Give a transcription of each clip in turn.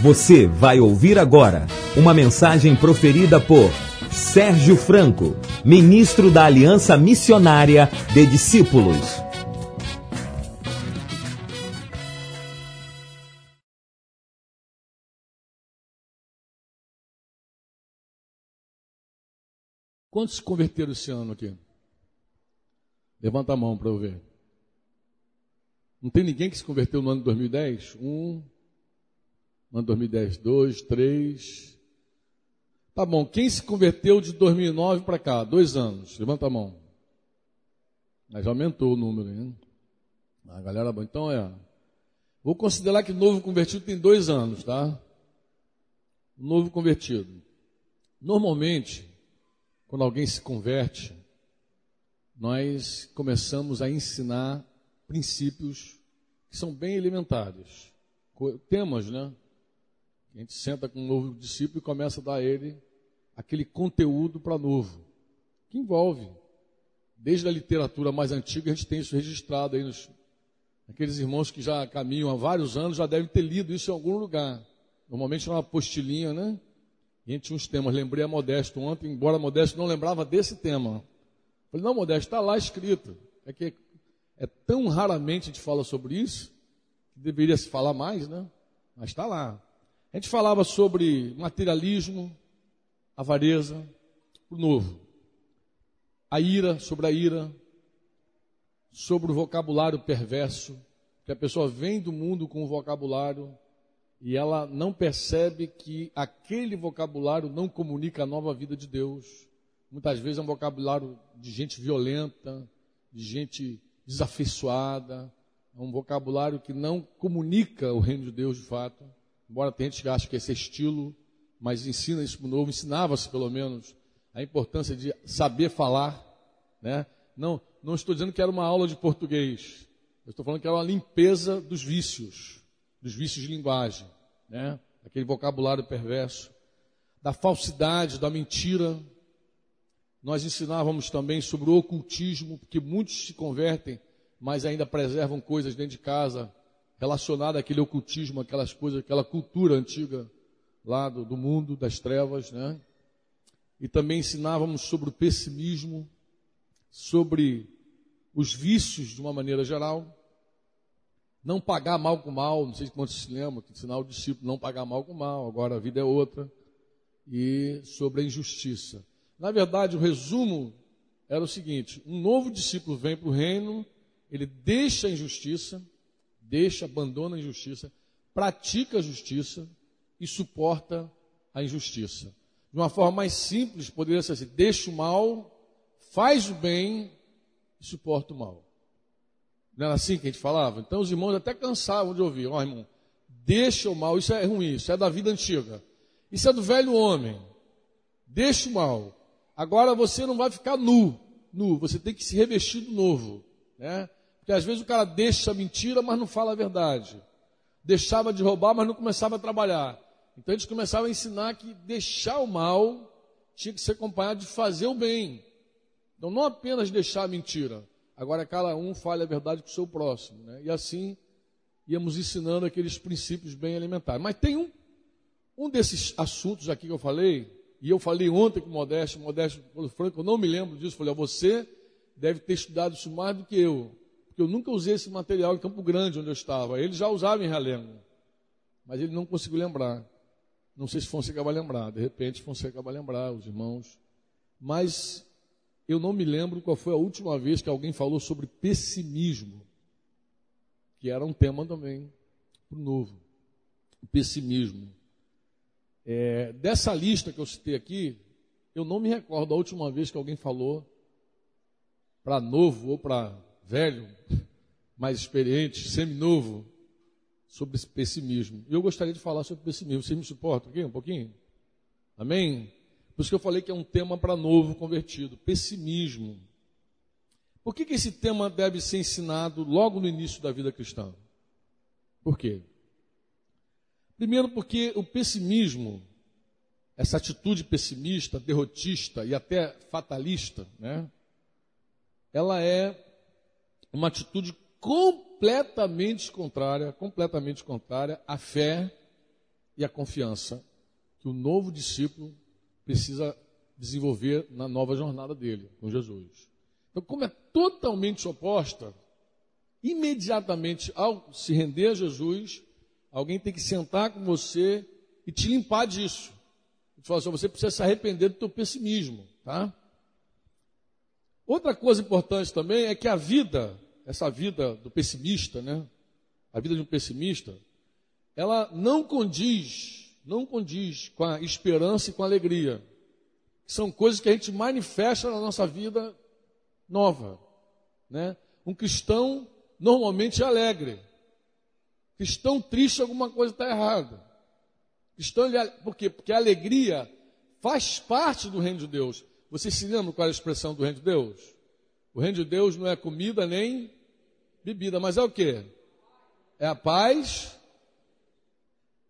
Você vai ouvir agora uma mensagem proferida por Sérgio Franco, ministro da Aliança Missionária de Discípulos. Quantos se converteram esse ano aqui? Levanta a mão para eu ver. Não tem ninguém que se converteu no ano de 2010? Um, ano de 2010, dois, três. Tá bom, quem se converteu de 2009 para cá? Dois anos. Levanta a mão. Mas já aumentou o número, hein? A galera, então é. Vou considerar que novo convertido tem dois anos, tá? Novo convertido. Normalmente, quando alguém se converte, nós começamos a ensinar princípios que são bem elementares. Temas, né? A gente senta com um novo discípulo e começa a dar a ele aquele conteúdo para novo, que envolve. Desde a literatura mais antiga, a gente tem isso registrado aí nos. Aqueles irmãos que já caminham há vários anos já devem ter lido isso em algum lugar. Normalmente é uma apostilinha, né? E a gente tinha uns temas. Lembrei a Modesto ontem, embora Modesto não lembrava desse tema. Falei, não, Modesto, está lá escrito. É que é tão raramente a gente fala sobre isso, que deveria se falar mais, né? Mas está lá. A gente falava sobre materialismo, avareza, o novo. A ira, sobre a ira, sobre o vocabulário perverso, que a pessoa vem do mundo com o vocabulário e ela não percebe que aquele vocabulário não comunica a nova vida de Deus. Muitas vezes é um vocabulário de gente violenta, de gente desafeiçoada, é um vocabulário que não comunica o reino de Deus de fato. Embora tenha gente que acha que esse é estilo, mas ensina isso novo, ensinava-se pelo menos a importância de saber falar, né? Não, não estou dizendo que era uma aula de português. Eu estou falando que era uma limpeza dos vícios, dos vícios de linguagem, né? Aquele vocabulário perverso, da falsidade, da mentira, nós ensinávamos também sobre o ocultismo, porque muitos se convertem, mas ainda preservam coisas dentro de casa relacionadas àquele ocultismo, aquelas coisas, aquela cultura antiga lá do, do mundo, das trevas, né? E também ensinávamos sobre o pessimismo, sobre os vícios de uma maneira geral. Não pagar mal com mal, não sei se quantos se lembram, que ensinar o discípulo não pagar mal com mal, agora a vida é outra. E sobre a injustiça. Na verdade, o resumo era o seguinte: um novo discípulo vem para o reino, ele deixa a injustiça, deixa, abandona a injustiça, pratica a justiça e suporta a injustiça. De uma forma mais simples, poderia ser assim: deixa o mal, faz o bem e suporta o mal. Não era assim que a gente falava? Então os irmãos até cansavam de ouvir: ó oh, irmão, deixa o mal, isso é ruim, isso é da vida antiga, isso é do velho homem. Deixa o mal, Agora você não vai ficar nu, nu, você tem que se revestir do novo, né? Porque às vezes o cara deixa a mentira, mas não fala a verdade. Deixava de roubar, mas não começava a trabalhar. Então a gente começava a ensinar que deixar o mal tinha que ser acompanhado de fazer o bem. Então não apenas deixar a mentira, agora cada um fale a verdade com o seu próximo, né? E assim íamos ensinando aqueles princípios bem elementares. Mas tem um, um desses assuntos aqui que eu falei, e eu falei ontem com o Modesto, o Modesto falou, Franco, eu não me lembro disso. Falei, você deve ter estudado isso mais do que eu. Eu nunca usei esse material em Campo Grande, onde eu estava. Ele já usava em Realengo. Mas ele não conseguiu lembrar. Não sei se Fonseca vai lembrar. De repente, Fonseca vai lembrar, os irmãos. Mas eu não me lembro qual foi a última vez que alguém falou sobre pessimismo. Que era um tema também novo. O pessimismo. É, dessa lista que eu citei aqui, eu não me recordo a última vez que alguém falou para novo ou para velho, mais experiente, semi-novo, sobre esse pessimismo. E eu gostaria de falar sobre pessimismo. Vocês me suportam aqui um pouquinho? Amém? Por isso que eu falei que é um tema para novo convertido, pessimismo. Por que, que esse tema deve ser ensinado logo no início da vida cristã? Por quê? Primeiro, porque o pessimismo, essa atitude pessimista, derrotista e até fatalista, né? Ela é uma atitude completamente contrária, completamente contrária à fé e a confiança que o novo discípulo precisa desenvolver na nova jornada dele com Jesus. Então, como é totalmente oposta, imediatamente ao se render a Jesus, alguém tem que sentar com você e te limpar disso. E falar assim, você precisa se arrepender do teu pessimismo, tá? Outra coisa importante também é que a vida, essa vida do pessimista, né? A vida de um pessimista, ela não condiz, não condiz com a esperança e com a alegria. São coisas que a gente manifesta na nossa vida nova, né? Um cristão normalmente é alegre. Cristão triste, alguma coisa está errada. Cristão, por quê? Porque a alegria faz parte do reino de Deus. Você se lembra qual é a expressão do reino de Deus? O reino de Deus não é comida nem bebida, mas é o que? É a paz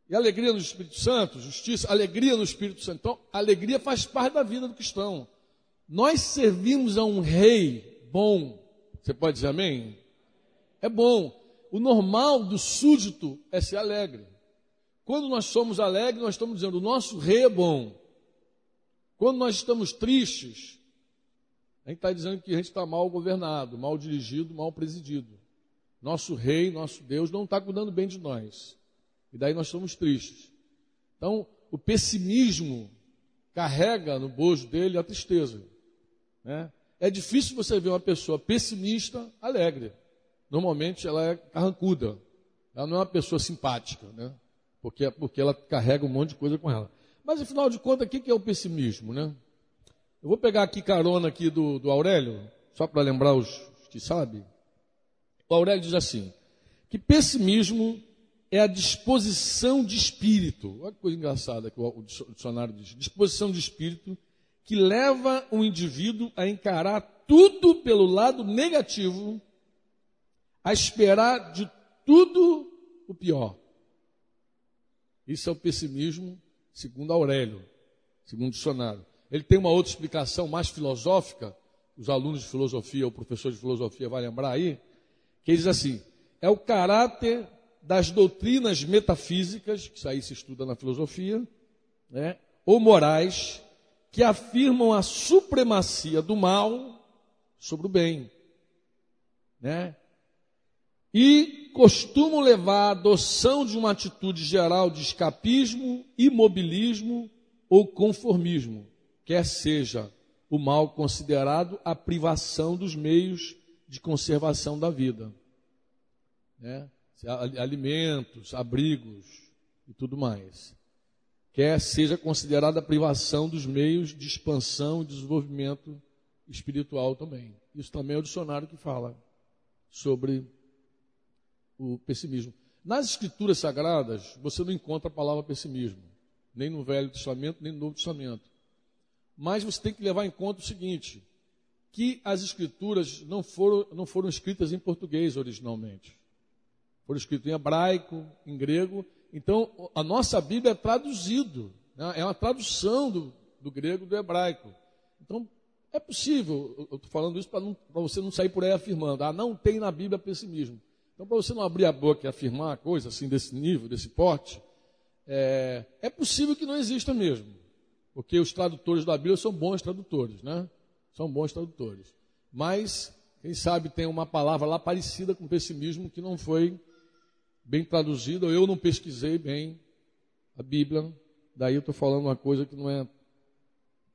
e alegria no Espírito Santo, justiça, alegria no Espírito Santo. Então, alegria faz parte da vida do cristão. Nós servimos a um rei bom. Você pode dizer amém? É bom. O normal do súdito é ser alegre. Quando nós somos alegres, nós estamos dizendo: o nosso rei é bom. Quando nós estamos tristes, a gente está dizendo que a gente está mal governado, mal dirigido, mal presidido. Nosso rei, nosso Deus, não está cuidando bem de nós. E daí nós estamos tristes. Então, o pessimismo carrega no bojo dele a tristeza. Né? É difícil você ver uma pessoa pessimista alegre. Normalmente ela é carrancuda. Ela não é uma pessoa simpática, né? Porque, porque ela carrega um monte de coisa com ela. Mas afinal de contas, o que é o pessimismo, né? Eu vou pegar aqui carona aqui do, do Aurélio, só para lembrar os que sabem. O Aurélio diz assim: que pessimismo é a disposição de espírito. Olha que coisa engraçada que o dicionário diz: disposição de espírito que leva o indivíduo a encarar tudo pelo lado negativo, a esperar de tudo o pior. Isso é o pessimismo, segundo Aurélio, segundo dicionário. Ele tem uma outra explicação mais filosófica, os alunos de filosofia, o professor de filosofia vai lembrar aí, que diz assim: é o caráter das doutrinas metafísicas, que isso aí se estuda na filosofia, né, ou morais, que afirmam a supremacia do mal sobre o bem. Né? E costumam levar à adoção de uma atitude geral de escapismo, imobilismo ou conformismo, quer seja o mal considerado a privação dos meios de conservação da vida. Né? Alimentos, abrigos e tudo mais quer seja considerada a privação dos meios de expansão e desenvolvimento espiritual também. Isso também é o dicionário que fala sobre o pessimismo. Nas escrituras sagradas, você não encontra a palavra pessimismo, nem no Velho Testamento, nem no Novo Testamento. Mas você tem que levar em conta o seguinte, que as escrituras não foram, não foram escritas em português originalmente. Foram escritas em hebraico, em grego então, a nossa Bíblia é traduzido, né? é uma tradução do, do grego do hebraico. Então, é possível, eu estou falando isso para você não sair por aí afirmando, ah, não tem na Bíblia pessimismo. Então, para você não abrir a boca e afirmar coisa assim desse nível, desse porte, é, é possível que não exista mesmo. Porque os tradutores da Bíblia são bons tradutores, né? São bons tradutores. Mas, quem sabe tem uma palavra lá parecida com pessimismo que não foi bem traduzido, ou eu não pesquisei bem a Bíblia, daí eu estou falando uma coisa que não é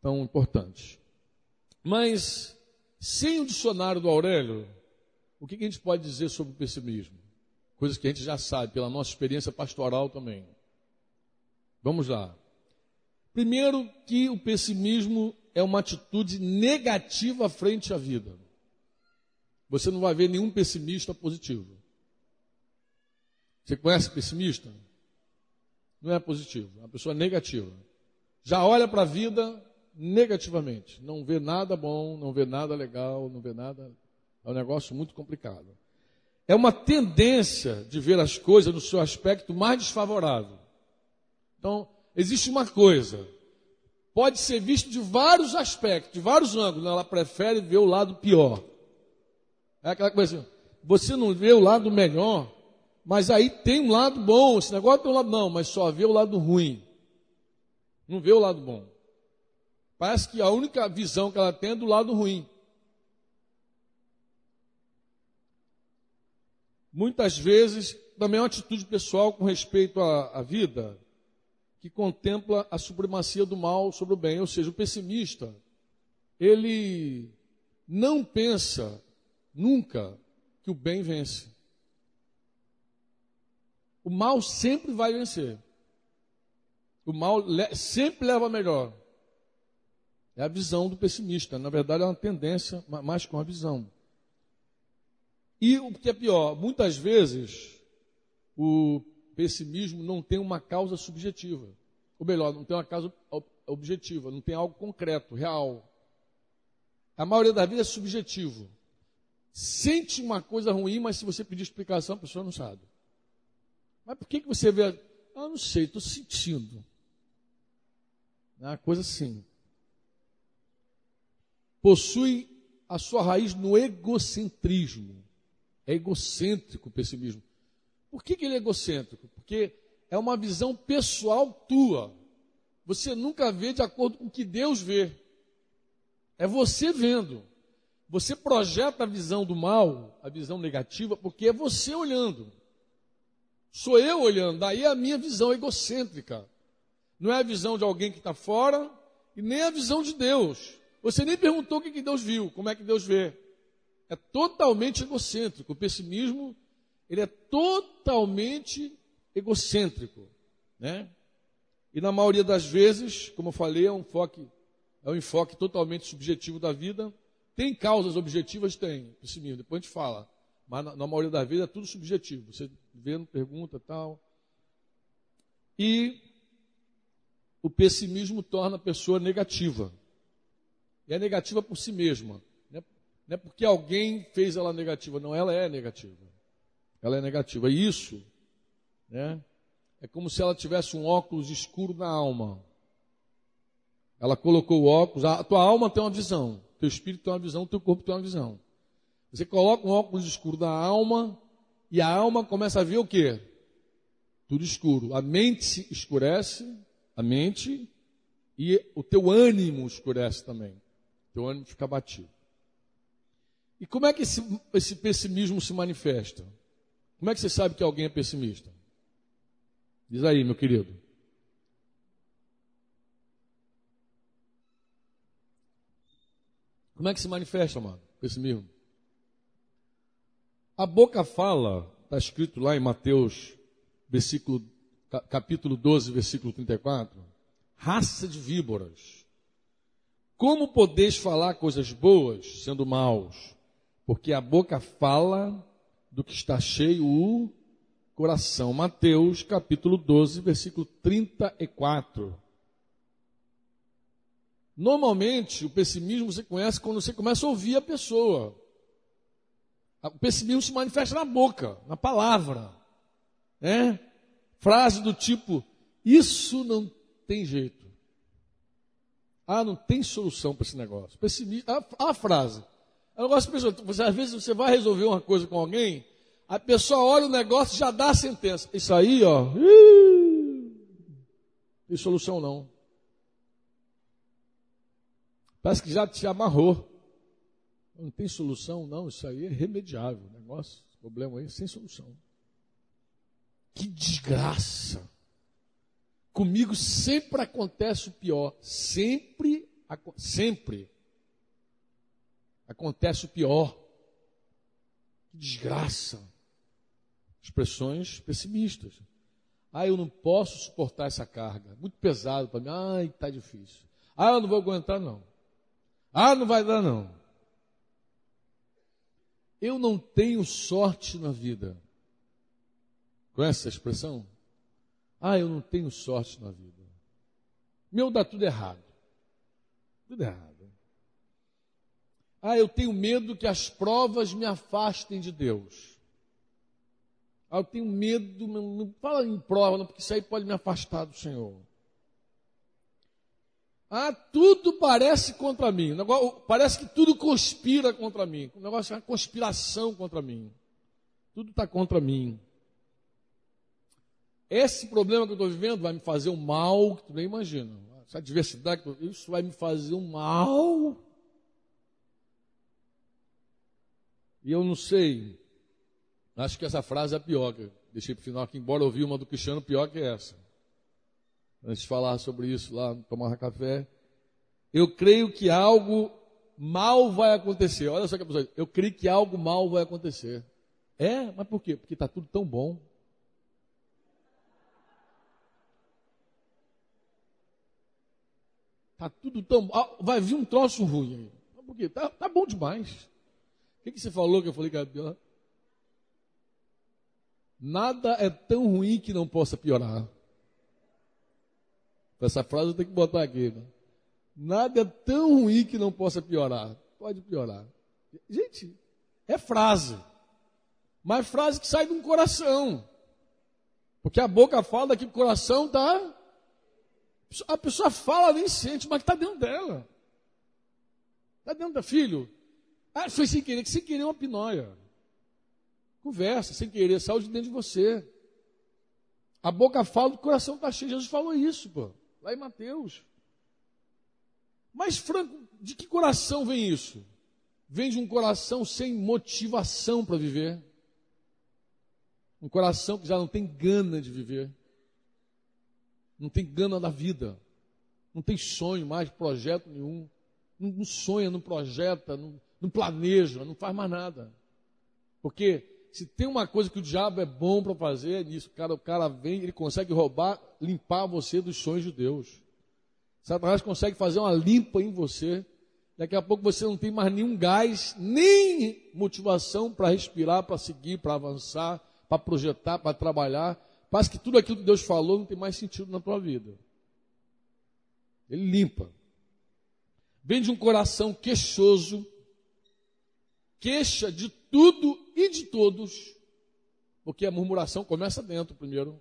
tão importante. Mas, sem o dicionário do Aurélio, o que, a gente pode dizer sobre o pessimismo? Coisas que a gente já sabe, pela nossa experiência pastoral também. Vamos lá. Primeiro, que o pessimismo é uma atitude negativa frente à vida. Você não vai ver nenhum pessimista positivo. Você conhece pessimista? Não é positivo, é uma pessoa negativa. Já olha para a vida negativamente. Não vê nada bom, não vê nada legal, não vê nada. É um negócio muito complicado. É uma tendência de ver as coisas no seu aspecto mais desfavorável. Então, existe uma coisa. Pode ser visto de vários aspectos, de vários ângulos. Ela prefere ver o lado pior. É aquela coisa assim. Você não vê o lado melhor Mas aí tem um lado bom, esse negócio tem um lado não, mas só vê o lado ruim. Não vê o lado bom. Parece que a única visão que ela tem é do lado ruim. Muitas vezes, também é uma atitude pessoal com respeito à, à vida, que contempla a supremacia do mal sobre o bem. Ou seja, o pessimista, ele não pensa nunca que o bem vence. O mal sempre vai vencer. O mal sempre leva a melhor. É a visão do pessimista. Na verdade, é uma tendência, mais com a visão. E o que é pior, muitas vezes o pessimismo não tem uma causa subjetiva. Ou melhor, não tem uma causa objetiva, não tem algo concreto, real. A maioria da vida é subjetivo. Sente uma coisa ruim, mas se você pedir explicação, a pessoa não sabe. Mas por que, que você vê? Ah, não sei, estou sentindo. É uma coisa assim. Possui a sua raiz no egocentrismo. É egocêntrico o pessimismo. Por que, que ele é egocêntrico? Porque é uma visão pessoal tua. Você nunca vê de acordo com o que Deus vê. É você vendo. Você projeta a visão do mal, a visão negativa, porque é você olhando. Sou eu olhando. Daí é a minha visão egocêntrica. Não é a visão de alguém que está fora e nem a visão de Deus. Você nem perguntou o que, que Deus viu, como é que Deus vê. É totalmente egocêntrico. O pessimismo, ele é totalmente egocêntrico, né? E na maioria das vezes, como eu falei, é um enfoque, é um enfoque totalmente subjetivo da vida. Tem causas objetivas? Tem, pessimismo, depois a gente fala. Mas na, na maioria das vezes é tudo subjetivo. Você vendo, pergunta tal. E o pessimismo torna a pessoa negativa. E é negativa por si mesma. Não é porque alguém fez ela negativa, não, ela é negativa. Ela é negativa. E isso né, é como se ela tivesse um óculos escuro na alma. Ela colocou o óculos, a tua alma tem uma visão, teu espírito tem uma visão, teu corpo tem uma visão. Você coloca um óculos escuro na alma e a alma começa a ver o quê? Tudo escuro. A mente se escurece, a mente, e o teu ânimo escurece também. O teu ânimo fica batido. E como é que esse, esse pessimismo se manifesta? Como é que você sabe que alguém é pessimista? Diz aí, meu querido. Como é que se manifesta, mano, pessimismo? A boca fala, está escrito lá em Mateus, versículo, capítulo 12, versículo 34, raça de víboras. Como podeis falar coisas boas sendo maus? Porque a boca fala do que está cheio o coração. Mateus capítulo 12, versículo 34. Normalmente, o pessimismo você conhece quando você começa a ouvir a pessoa. O pessimismo se manifesta na boca, na palavra. Né? Frase do tipo: Isso não tem jeito. Ah, não tem solução para esse negócio. Pessimismo, a, a frase: eu gosto de pessoas, você, às vezes você vai resolver uma coisa com alguém, a pessoa olha o negócio e já dá a sentença. Isso aí, ó, tem solução não. Parece que já te amarrou. Não tem solução, não, isso aí é remediável. Negócio, problema aí, sem solução. Que desgraça. Comigo sempre acontece o pior. Sempre, sempre acontece o pior. Que desgraça. Expressões pessimistas. Ah, eu não posso suportar essa carga. Muito pesado para mim. Ai, está difícil. Ah, eu não vou aguentar, não. Ah, não vai dar, não. Eu não tenho sorte na vida. Conhece essa expressão? Ah, eu não tenho sorte na vida. Meu dá tudo errado. Tudo errado. Ah, eu tenho medo que as provas me afastem de Deus. Ah, eu tenho medo, não fala em prova, não, porque isso aí pode me afastar do Senhor. Ah, tudo parece contra mim. Parece que tudo conspira contra mim. O negócio é uma conspiração contra mim. Tudo está contra mim. esse problema que eu estou vivendo vai me fazer um mal que tu nem imagina. Essa diversidade, isso vai me fazer um mal. E eu não sei. Acho que essa frase é pior. Que deixei para o final aqui, embora eu ouvi uma do Cristiano pior que essa. Antes de falar sobre isso lá, tomar café. Eu creio que algo mal vai acontecer. Olha só que a pessoa diz, eu creio que algo mal vai acontecer. É, mas por quê? Porque está tudo tão bom. Está tudo tão. Vai vir um troço ruim aí. Por quê? Está tá bom demais. O que, que você falou que eu falei que era pior? Nada é tão ruim que não possa piorar. Essa frase eu tenho que botar aqui. Né? Nada é tão ruim que não possa piorar. Pode piorar. Gente, é frase. Mas frase que sai de um coração. Porque a boca fala que o coração está. A pessoa fala, nem sente, mas está dentro dela. Está dentro da filho. Ah, foi sem querer, que sem querer é uma pinóia. Conversa, sem querer, saúde dentro de você. A boca fala, o coração está cheio. Jesus falou isso, pô. Lá em Mateus. Mas, Franco, de que coração vem isso? Vem de um coração sem motivação para viver. Um coração que já não tem gana de viver. Não tem gana da vida. Não tem sonho mais, projeto nenhum. Não sonha, não projeta, não, não planeja, não faz mais nada. Porque se tem uma coisa que o diabo é bom para fazer, é nisso. O cara, o cara vem, ele consegue roubar, limpar você dos sonhos de Deus. Satanás consegue fazer uma limpa em você. Daqui a pouco você não tem mais nenhum gás, nem motivação para respirar, para seguir, para avançar, para projetar, para trabalhar. Parece que tudo aquilo que Deus falou não tem mais sentido na tua vida. Ele limpa. Vem de um coração queixoso, queixa de tudo e de todos, porque a murmuração começa dentro primeiro,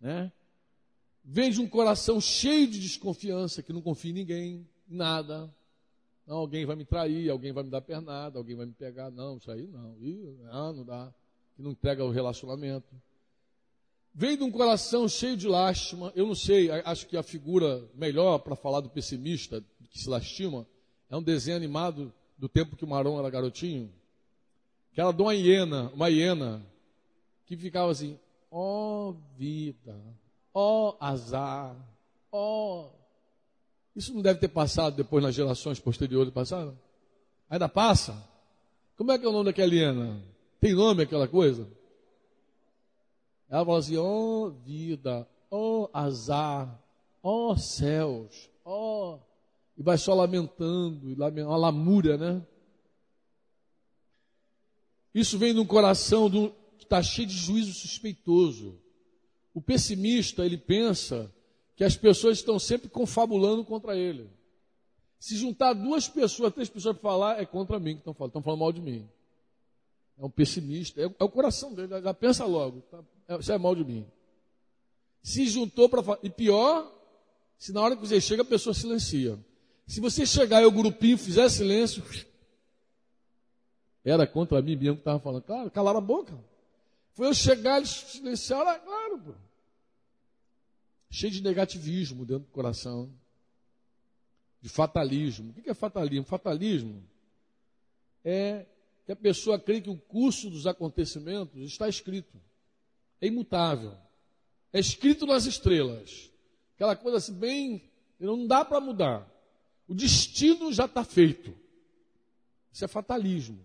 né? vem de um coração cheio de desconfiança, que não confia em ninguém, em nada. Não, alguém vai me trair, alguém vai me dar pernada, alguém vai me pegar. Não, isso aí não. Ih, não, não dá. Que não entrega o relacionamento. Vem de um coração cheio de lástima. Eu não sei, acho que a figura melhor para falar do pessimista que se lastima é um desenho animado do tempo que o Marão era garotinho. Que era de uma hiena, uma hiena, que ficava assim, ó oh, vida, Ó oh, azar, ó. Oh. Isso não deve ter passado depois nas gerações posteriores passaram? Ainda passa? Como é que é o nome daquela Eliana? Tem nome aquela coisa? Ela fala assim, ó oh, vida, ó azar, ó céus, ó. E vai só lamentando, uma lamúria, né? Isso vem de um coração do, que está cheio de juízo suspeitoso. O pessimista, ele pensa que as pessoas estão sempre confabulando contra ele. Se juntar duas pessoas, três pessoas para falar, é contra mim que estão falando, estão falando mal de mim. É um pessimista, é, é o coração dele, já pensa logo, tá, é, isso é mal de mim. Se juntou para falar, e pior, se na hora que você chega a pessoa silencia. Se você chegar e o grupinho fizer silêncio, era contra mim mesmo que estava falando. Claro, calaram a boca. Foi eu chegar, eles silenciaram, ah, claro, pô. Cheio de negativismo dentro do coração. De fatalismo. O que é fatalismo? Fatalismo é que a pessoa crê que o curso dos acontecimentos está escrito. É imutável. É escrito nas estrelas. Aquela coisa assim, bem. Não dá para mudar. O destino já está feito. Isso é fatalismo.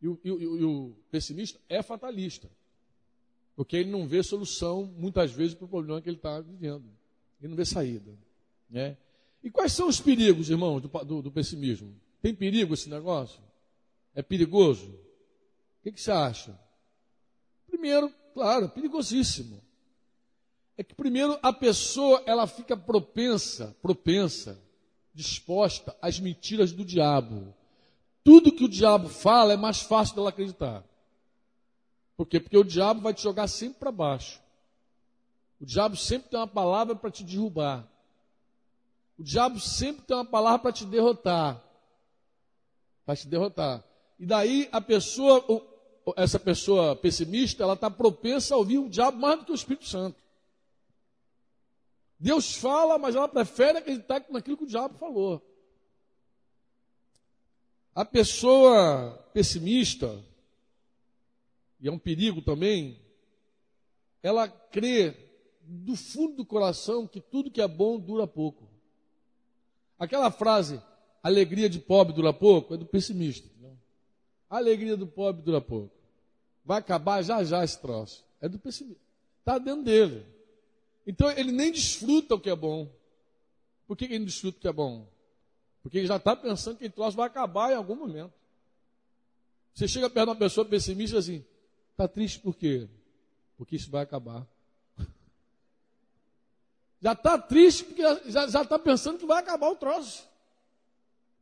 E o, e, o, e o, pessimista é fatalista. Porque ele não vê solução, muitas vezes, para o problema que ele está vivendo. Ele não vê saída. Né? E quais são os perigos, irmãos, do, do, do pessimismo? Tem perigo esse negócio? É perigoso? O que, que você acha? Primeiro, claro, perigosíssimo. É que primeiro a pessoa ela fica propensa, propensa, disposta às mentiras do diabo tudo que o diabo fala é mais fácil dela acreditar. Por quê? Porque o diabo vai te jogar sempre para baixo. O diabo sempre tem uma palavra para te derrubar. O diabo sempre tem uma palavra para te derrotar. Para te derrotar. E daí a pessoa, essa pessoa pessimista, ela está propensa a ouvir o diabo mais do que o Espírito Santo. Deus fala, mas ela prefere acreditar naquilo que o diabo falou. A pessoa pessimista, e é um perigo também, ela crê do fundo do coração que tudo que é bom dura pouco. Aquela frase, alegria de pobre dura pouco, é do pessimista. A alegria do pobre dura pouco. Vai acabar já já esse troço. É do pessimista. Está dentro dele. Então ele nem desfruta o que é bom. Por que ele não desfruta o que é bom? Porque ele já está pensando que o troço vai acabar em algum momento. Você chega perto de uma pessoa pessimista assim, está triste por quê? Porque isso vai acabar. Já está triste porque já está pensando que vai acabar o troço.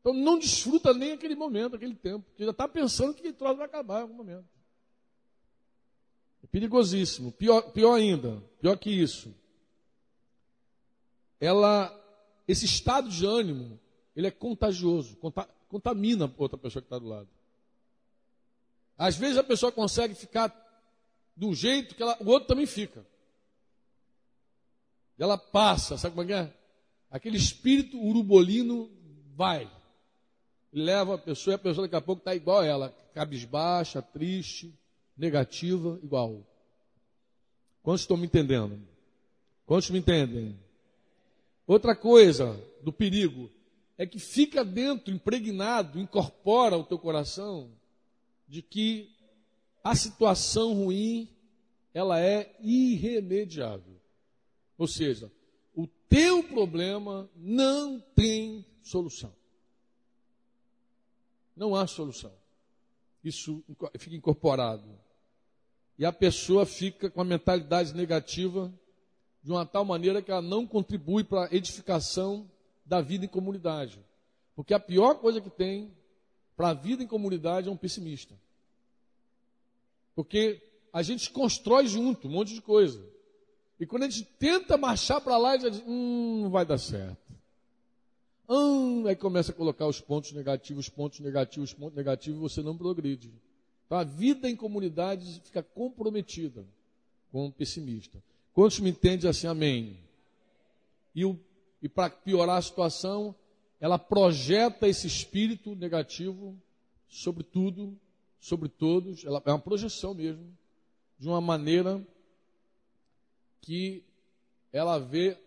Então não desfruta nem aquele momento, aquele tempo, porque já está pensando que aquele troço vai acabar em algum momento. É perigosíssimo. Pior, pior ainda, pior que isso. Ela, esse estado de ânimo, ele é contagioso, contamina outra pessoa que está do lado. Às vezes a pessoa consegue ficar um jeito que ela, o outro também fica. Ela passa, sabe como é é? Aquele espírito urubolino vai. Leva a pessoa e a pessoa daqui a pouco está igual a ela, cabisbaixa, triste, negativa, igual. Quantos estão me entendendo? Quantos me entendem? Outra coisa do perigo é que fica dentro, impregnado, incorpora o teu coração de que a situação ruim ela é irremediável. Ou seja, o teu problema não tem solução. Não há solução. Isso fica incorporado. E a pessoa fica com a mentalidade negativa de uma tal maneira que ela não contribui para a edificação da vida em comunidade. Porque a pior coisa que tem para a vida em comunidade é um pessimista. Porque a gente constrói junto um monte de coisa. E quando a gente tenta marchar para lá, a gente diz, hum, não vai dar certo. Hum, aí começa a colocar os pontos negativos, pontos negativos, pontos negativos, e você não progride. Então a vida em comunidade fica comprometida com o pessimista. Quantos me entendem assim, amém? E, e para piorar a situação, ela projeta esse espírito negativo sobre tudo, sobre todos. Ela, é uma projeção mesmo, de uma maneira que ela vê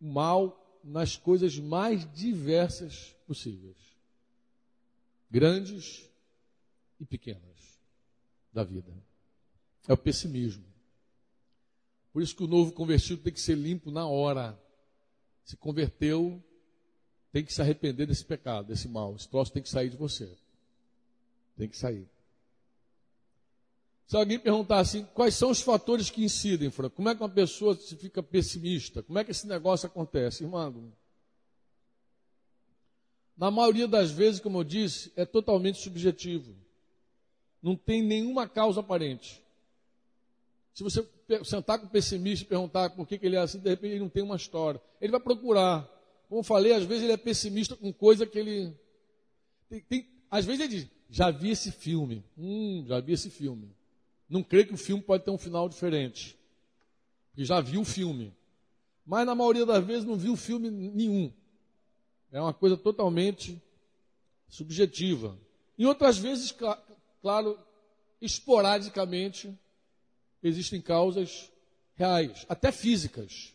o mal nas coisas mais diversas possíveis, grandes e pequenas da vida. É o pessimismo. Por isso que o novo convertido tem que ser limpo na hora. Se converteu, tem que se arrepender desse pecado, desse mal. Esse troço tem que sair de você. Tem que sair. Se alguém perguntar assim, quais são os fatores que incidem? Como é que uma pessoa se fica pessimista? Como é que esse negócio acontece? Irmão, na maioria das vezes, como eu disse, é totalmente subjetivo. Não tem nenhuma causa aparente. Se você sentar com o pessimista e perguntar por que, que ele é assim, de repente ele não tem uma história. Ele vai procurar. Como eu falei, às vezes ele é pessimista com coisa que ele. Tem, tem, às vezes ele diz, já vi esse filme. Hum, já vi esse filme não crê que o filme pode ter um final diferente. Porque já viu o filme. Mas na maioria das vezes não viu filme nenhum. É uma coisa totalmente subjetiva. Em outras vezes, claro, esporadicamente, existem causas reais, até físicas.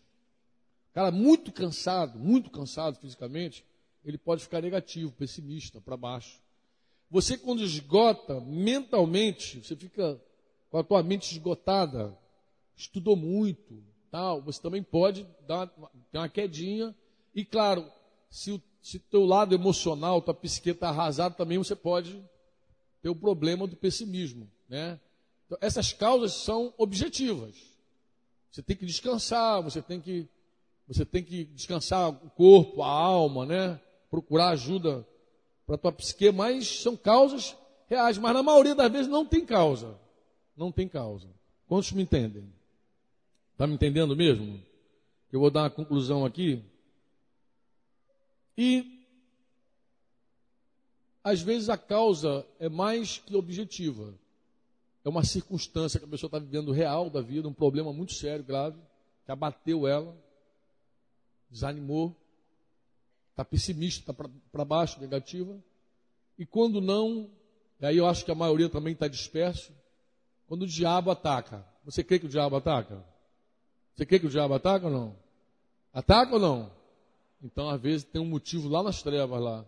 Cara muito cansado, muito cansado fisicamente, ele pode ficar negativo, pessimista, para baixo. Você, quando esgota mentalmente, você fica com a tua mente esgotada, estudou muito, tal, você também pode dar uma, ter uma quedinha. E claro, se o se teu lado emocional, tua psique está arrasada, também você pode ter o problema do pessimismo, né? Então, essas causas são objetivas. Você tem que descansar, você tem que você tem que descansar o corpo, a alma, né? Procurar ajuda para tua psique, mas são causas reais, mas na maioria das vezes não tem causa não tem causa. Quantos me entendem? Está me entendendo mesmo? Eu vou dar uma conclusão aqui. E às vezes a causa é mais que objetiva. É uma circunstância que a pessoa está vivendo real da vida, um problema muito sério, grave, que abateu ela, desanimou, está pessimista, está para baixo, negativa. E quando não, e aí eu acho que a maioria também está disperso, quando o diabo ataca. Você crê que o diabo ataca? Você crê que o diabo ataca ou não? Ataca ou não? Então, às vezes, tem um motivo lá nas trevas lá.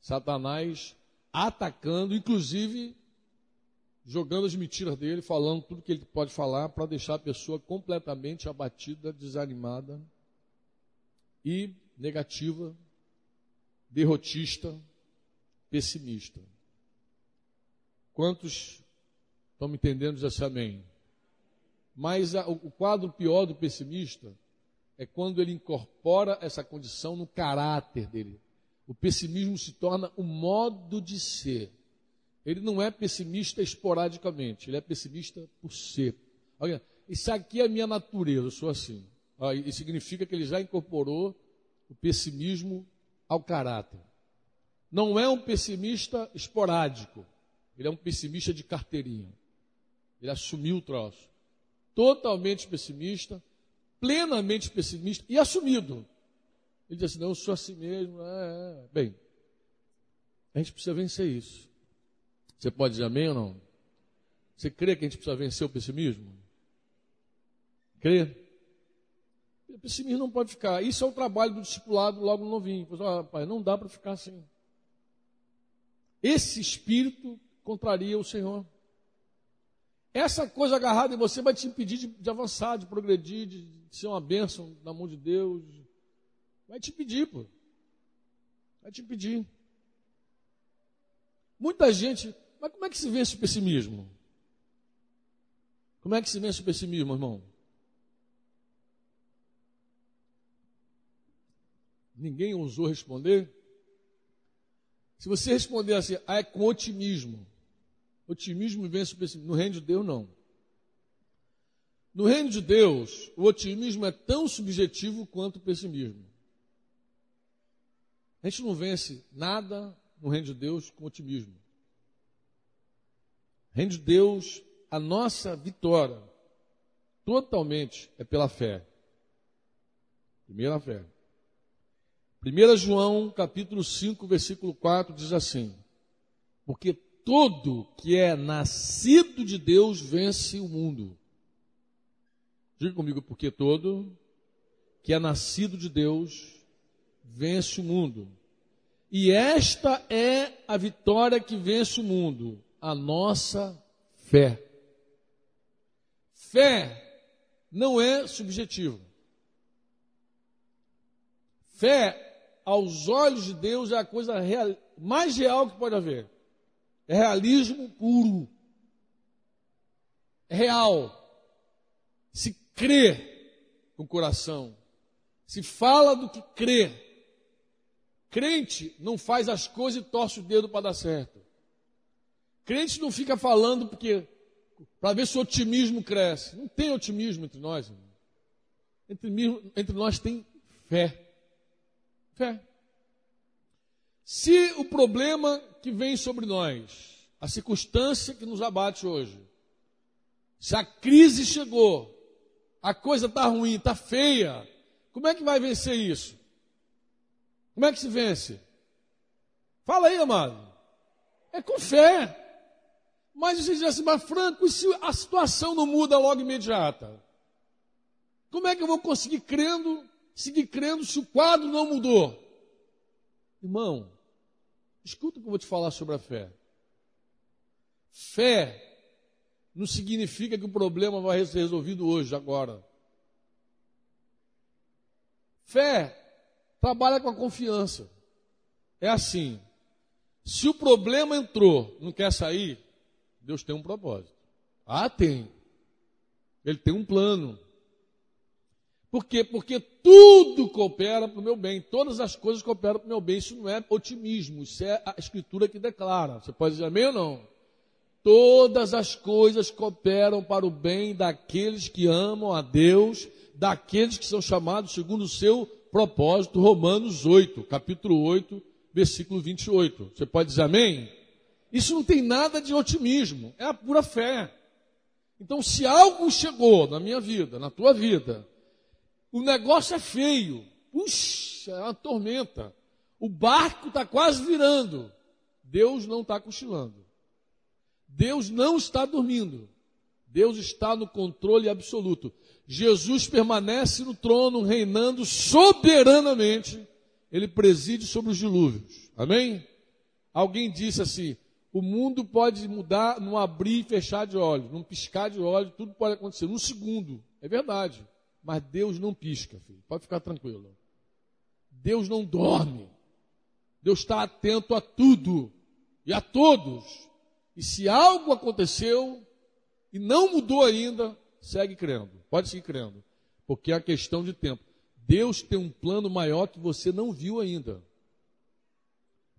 Satanás atacando, inclusive jogando as mentiras dele, falando tudo que ele pode falar para deixar a pessoa completamente abatida, desanimada e negativa, derrotista, pessimista. Quantos estão me entendendo? Diz assim, amém. Mas a, o quadro pior do pessimista é quando ele incorpora essa condição no caráter dele. O pessimismo se torna o modo de ser. Ele não é pessimista esporadicamente, ele é pessimista por ser. Olha, isso aqui é a minha natureza, eu sou assim. Isso significa que ele já incorporou o pessimismo ao caráter. Não é um pessimista esporádico, ele é um pessimista de carteirinha. Ele assumiu o troço. Totalmente pessimista, plenamente pessimista e assumido. Ele diz assim: não, eu sou assim mesmo. É, é. Bem, a gente precisa vencer isso. Você pode dizer amém ou não? Você crê que a gente precisa vencer o pessimismo? Crê? O pessimismo não pode ficar. Isso é o trabalho do discipulado logo novinho. Ah, pai, não dá para ficar assim. Esse espírito contraria o Senhor. Essa coisa agarrada em você vai te impedir de, de avançar, de progredir, de, de, ser uma bênção na mão de Deus. Vai te impedir, pô. Vai te impedir. Muita gente mas como é que se vence o pessimismo? Como é que se vence o pessimismo, irmão? Ninguém ousou responder? Se você responder assim, ah, é com otimismo. Otimismo vence o pessimismo. No reino de Deus, não. No reino de Deus, o otimismo é tão subjetivo quanto o pessimismo. A gente não vence nada no reino de Deus com otimismo. Reino de Deus, a nossa vitória totalmente é pela fé. Primeira fé. 1 João, capítulo 5, versículo 4 diz assim: Porque todo que é nascido de Deus vence o mundo. Diga comigo, porque todo que é nascido de Deus vence o mundo. E esta é a vitória que vence o mundo, a nossa fé. Fé não é subjetivo. Fé, aos olhos de Deus, é a coisa real, mais real que pode haver. É realismo puro. É real. Se crê com o coração. Se fala do que crê. Crente não faz as coisas e torce o dedo para dar certo. Crente não fica falando porque para ver se o otimismo cresce. Não tem otimismo entre nós. Entre, entre nós tem fé. Fé. Se o problema que vem sobre nós, a circunstância que nos abate hoje, se a crise chegou, a coisa está ruim, está feia, como é que vai vencer isso? Como é que se vence? Fala aí, amado. É com fé. Mas você diz assim, mas Franco, e se a situação não muda logo imediata? Como é que eu vou conseguir crendo, seguir crendo se o quadro não mudou? Irmão, escuta o que eu vou te falar sobre a fé. Fé não significa que o problema vai ser resolvido hoje, agora. Fé trabalha com a confiança. É assim: se o problema entrou, não quer sair, Deus tem um propósito. Ah, tem. Ele tem um plano. Por quê? Porque tudo coopera para o meu bem, todas as coisas cooperam para o meu bem. Isso não é otimismo, isso é a Escritura que declara. Você pode dizer amém ou não? Todas as coisas cooperam para o bem daqueles que amam a Deus, daqueles que são chamados segundo o seu propósito. Romanos 8, capítulo 8, versículo 28. Você pode dizer amém? Isso não tem nada de otimismo, é a pura fé. Então, se algo chegou na minha vida, na tua vida, o negócio é feio, puxa, é uma tormenta, o barco está quase virando, Deus não está cochilando. Deus não está dormindo. Deus está no controle absoluto. Jesus permanece no trono, reinando soberanamente. Ele preside sobre os dilúvios. Amém? Alguém disse assim: o mundo pode mudar num abrir e fechar de olhos, num piscar de olhos, tudo pode acontecer, num segundo. É verdade. Mas Deus não pisca, filho. Pode ficar tranquilo. Deus não dorme. Deus está atento a tudo e a todos. E se algo aconteceu e não mudou ainda, segue crendo. Pode seguir crendo. Porque é questão de tempo. Deus tem um plano maior que você não viu ainda.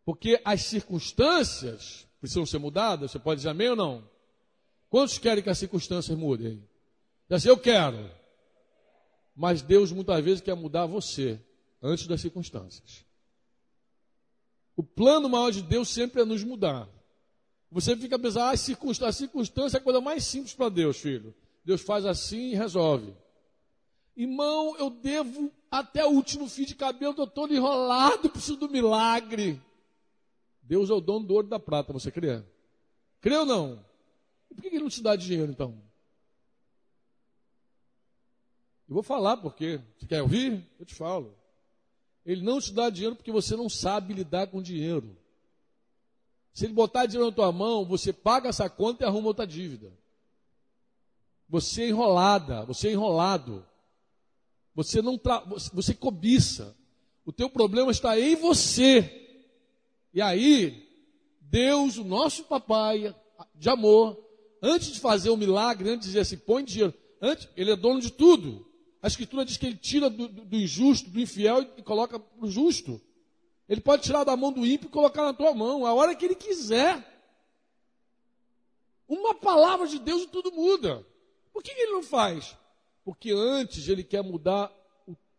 Porque as circunstâncias precisam ser mudadas. Você pode dizer amém ou não? Quantos querem que as circunstâncias mudem? Sei, eu quero. Mas Deus muitas vezes quer mudar você antes das circunstâncias. O plano maior de Deus sempre é nos mudar. Você fica pensando, ah, a circunstância, a circunstância é a coisa mais simples para Deus, filho. Deus faz assim e resolve. Irmão, eu devo até o último fio de cabelo, estou todo enrolado, preciso do milagre. Deus é o dono do ouro e da prata, você crê? Crê ou não? E por que ele não te dá dinheiro então? Eu vou falar porque. Você quer ouvir? Eu te falo. Ele não te dá dinheiro porque você não sabe lidar com dinheiro. Se ele botar dinheiro na tua mão, você paga essa conta e arruma outra dívida. Você é enrolada, você é enrolado. Você não tra... você cobiça. O teu problema está em você. E aí, Deus, o nosso papai de amor, antes de fazer o milagre, antes de dizer assim, põe dinheiro, antes, ele é dono de tudo. A Escritura diz que ele tira do, do, injusto, do infiel e coloca para o justo. Ele pode tirar da mão do ímpio e colocar na tua mão, a hora que ele quiser. Uma palavra de Deus e tudo muda. Por que ele não faz? Porque antes ele quer mudar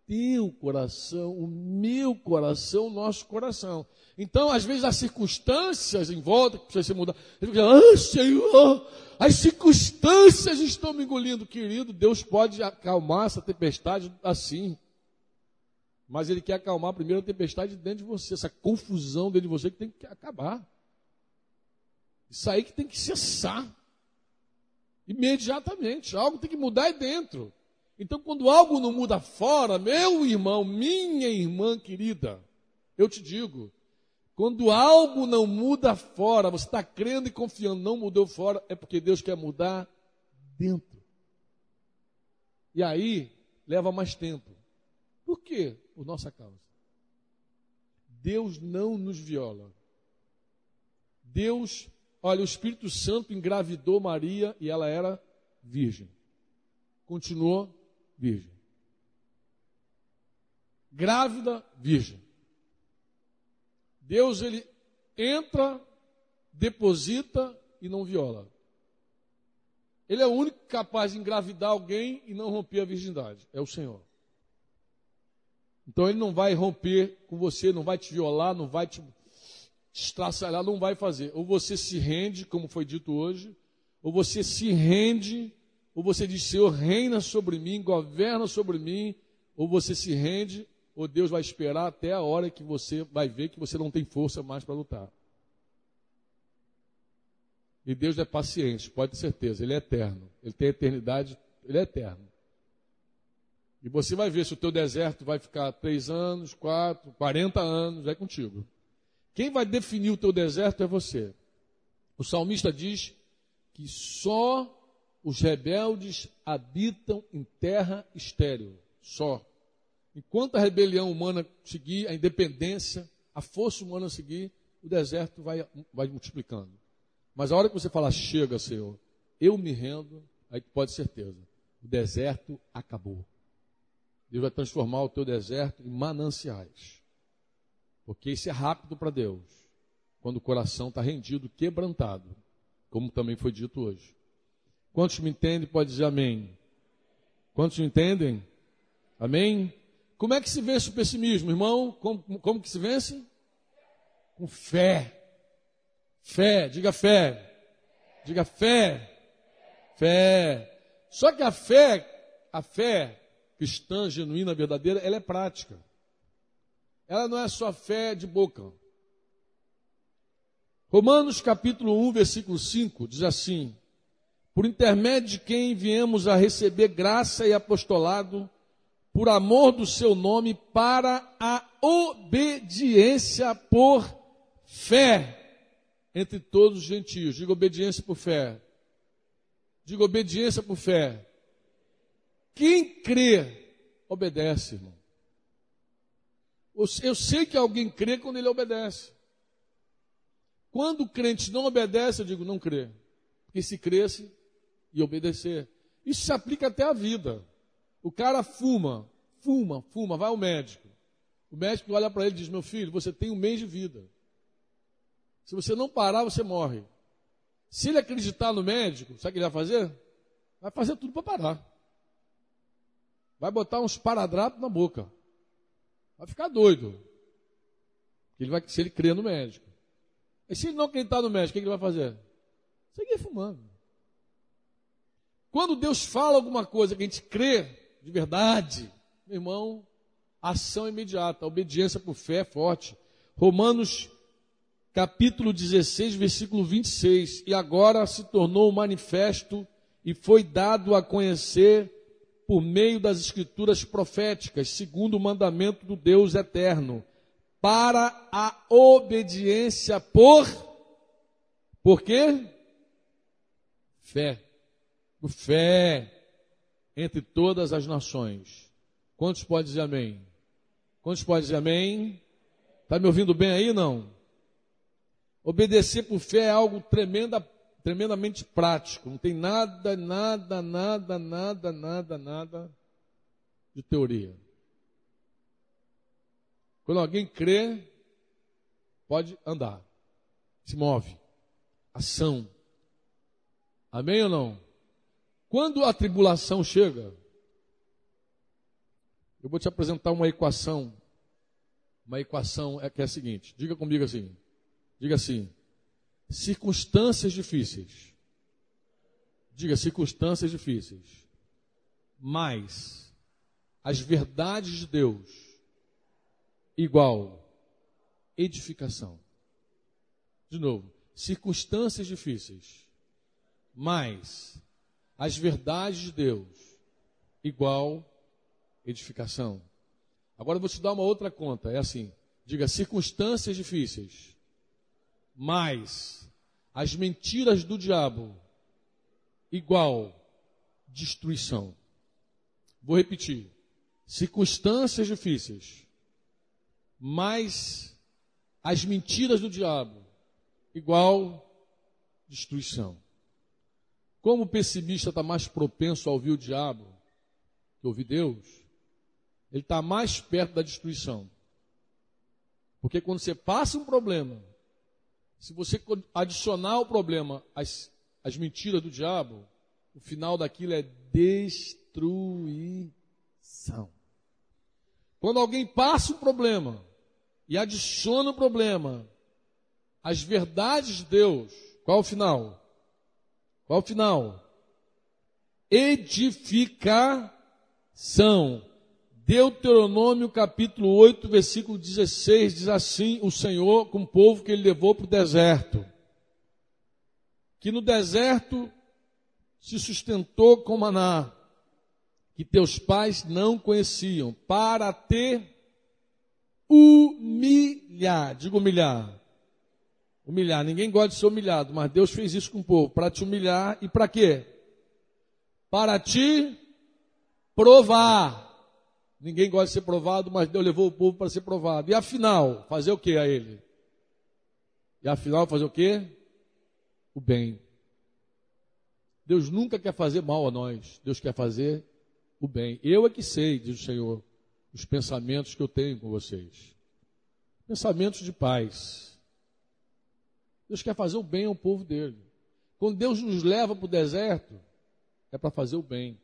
teu coração, o meu coração, o nosso coração. Então, às vezes, as circunstâncias em volta que precisa ser fica, ah, Senhor, as circunstâncias estão me engolindo. Querido, Deus pode acalmar essa tempestade assim. Mas Ele quer acalmar primeiro a tempestade dentro de você, essa confusão dentro de você que tem que acabar. Isso aí que tem que cessar. Imediatamente. Algo tem que mudar aí dentro. Então, quando algo não muda fora, meu irmão, minha irmã querida, eu te digo, quando algo não muda fora, você está crendo e confiando, não mudou fora, é porque Deus quer mudar dentro. E aí, leva mais tempo. Por quê? Por nossa causa. Deus não nos viola. Deus, olha, o Espírito Santo engravidou Maria e ela era virgem. Continuou virgem. Grávida, virgem. Deus ele entra, deposita e não viola. Ele é o único capaz de engravidar alguém e não romper a virgindade. É o Senhor. Então ele não vai romper com você, não vai te violar, não vai te estraçalhar, não vai fazer. Ou você se rende, como foi dito hoje, ou você se rende, ou você diz, Senhor, reina sobre mim, governa sobre mim, ou você se rende ou Deus vai esperar até a hora que você vai ver que você não tem força mais para lutar. E Deus é paciente, pode ter certeza, Ele é eterno. Ele tem eternidade, Ele é eterno. E você vai ver se o teu deserto vai ficar três anos, quatro, quarenta anos, é contigo. Quem vai definir o teu deserto é você. O salmista diz que só os rebeldes habitam em terra estéril. Só. Enquanto a rebelião humana seguir, a independência, a força humana seguir, o deserto vai, vai multiplicando. Mas a hora que você falar, chega, Senhor, eu me rendo, aí pode certeza, o deserto acabou. Deus vai transformar o teu deserto em mananciais. Porque isso é rápido para Deus. Quando o coração está rendido, quebrantado. Como também foi dito hoje. Quantos me entendem, pode dizer amém. Quantos me entendem? Amém? Como é que se vence o pessimismo, irmão? Como, como que se vence? Com fé. Fé, diga fé. Diga fé. Fé. Só que a fé, a fé cristã, genuína, verdadeira, ela é prática. Ela não é só fé de boca. Romanos capítulo 1, versículo 5 diz assim: Por intermédio de quem viemos a receber graça e apostolado, por amor do seu nome, para a obediência por fé entre todos os gentios. Diga obediência por fé. Diga obediência por fé. Quem crê, obedece, irmão. Eu sei que alguém crê quando ele obedece. Quando o crente não obedece, eu digo não crê. Porque se cresce e obedecer. Isso se aplica até à vida. O cara fuma, fuma, fuma, vai ao médico. O médico olha para ele e diz: Meu filho, você tem um mês de vida. Se você não parar, você morre. Se ele acreditar no médico, sabe o que ele vai fazer? Vai fazer tudo para parar. Vai botar uns paradrapos na boca. Vai ficar doido. Ele vai, se ele crê no médico. E se ele não acreditar no médico, o que ele vai fazer? Seguir fumando. Quando Deus fala alguma coisa que a gente crê de verdade, meu irmão, ação imediata, obediência por fé é forte. Romanos capítulo 16, versículo 26. E agora se tornou manifesto e foi dado a conhecer por meio das escrituras proféticas, segundo o mandamento do Deus eterno, para a obediência por por quê? Fé. Por fé entre todas as nações. Quantos podem dizer amém? Quantos podem dizer amém? Está me ouvindo bem aí não? Obedecer por fé é algo tremenda, tremendamente prático. Não tem nada, nada, nada, nada, nada, nada de teoria. Quando alguém crê, pode andar, se move, ação. Amém ou não? Quando a tribulação chega, eu vou te apresentar uma equação. Uma equação é que é a seguinte: diga comigo assim. Diga assim: circunstâncias difíceis. Diga circunstâncias difíceis. Mas as verdades de Deus igual edificação. De novo, circunstâncias difíceis. Mas as verdades de Deus igual edificação. Agora eu vou te dar uma outra conta. É assim: diga circunstâncias difíceis mais as mentiras do diabo igual destruição. Vou repetir. Circunstâncias difíceis, mais as mentiras do diabo igual destruição. Como o pessimista está mais propenso a ouvir o diabo que ouvir Deus, ele está mais perto da destruição. Porque quando você passa um problema se você adicionar o problema às, às mentiras do diabo, o final daquilo é destruição. Quando alguém passa um problema e adiciona o problema às verdades de Deus, qual o final? Qual o final? Edificação. Deuteronômio capítulo 8, versículo 16 diz assim: O Senhor com o povo que ele levou para o deserto, que no deserto se sustentou com maná, que teus pais não conheciam, para te humilhar. Digo humilhar. Humilhar. Ninguém gosta de ser humilhado, mas Deus fez isso com o povo, para te humilhar e para quê? Para te provar. Ninguém gosta de ser provado, mas Deus levou o povo para ser provado. E afinal, fazer o que a ele? E afinal, fazer o que? O bem. Deus nunca quer fazer mal a nós. Deus quer fazer o bem. Eu é que sei, diz o Senhor, os pensamentos que eu tenho com vocês. Pensamentos de paz. Deus quer fazer o bem ao povo dele. Quando Deus nos leva para o deserto, é para fazer o bem.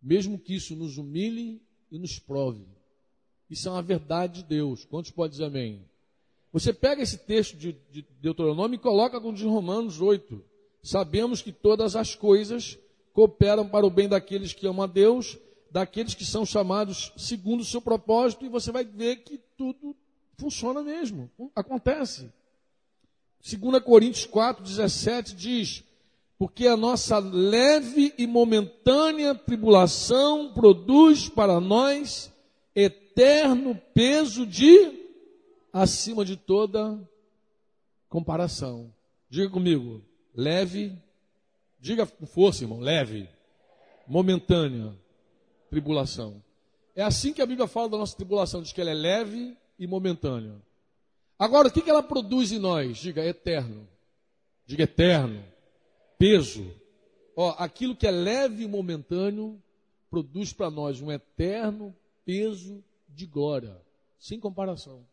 Mesmo que isso nos humilhe e nos prove. Isso é uma verdade de Deus. Quantos podem dizer amém? Você pega esse texto de, de Deuteronômio e coloca com o de Romanos 8. sabemos que todas as coisas cooperam para o bem daqueles que amam a Deus, daqueles que são chamados segundo o seu propósito, e você vai ver que tudo funciona mesmo, acontece. 2 Coríntios 4, 17 diz: Porque a nossa leve e momentânea tribulação produz para nós eterno peso de acima de toda comparação. Diga comigo, leve, diga com força, irmão, leve, momentânea tribulação. É assim que a Bíblia fala da nossa tribulação, diz que ela é leve e momentânea. Agora, o que ela produz em nós? Diga eterno. Diga eterno. Peso. Ó, aquilo que é leve e momentâneo produz para nós um eterno peso de glória, sem comparação.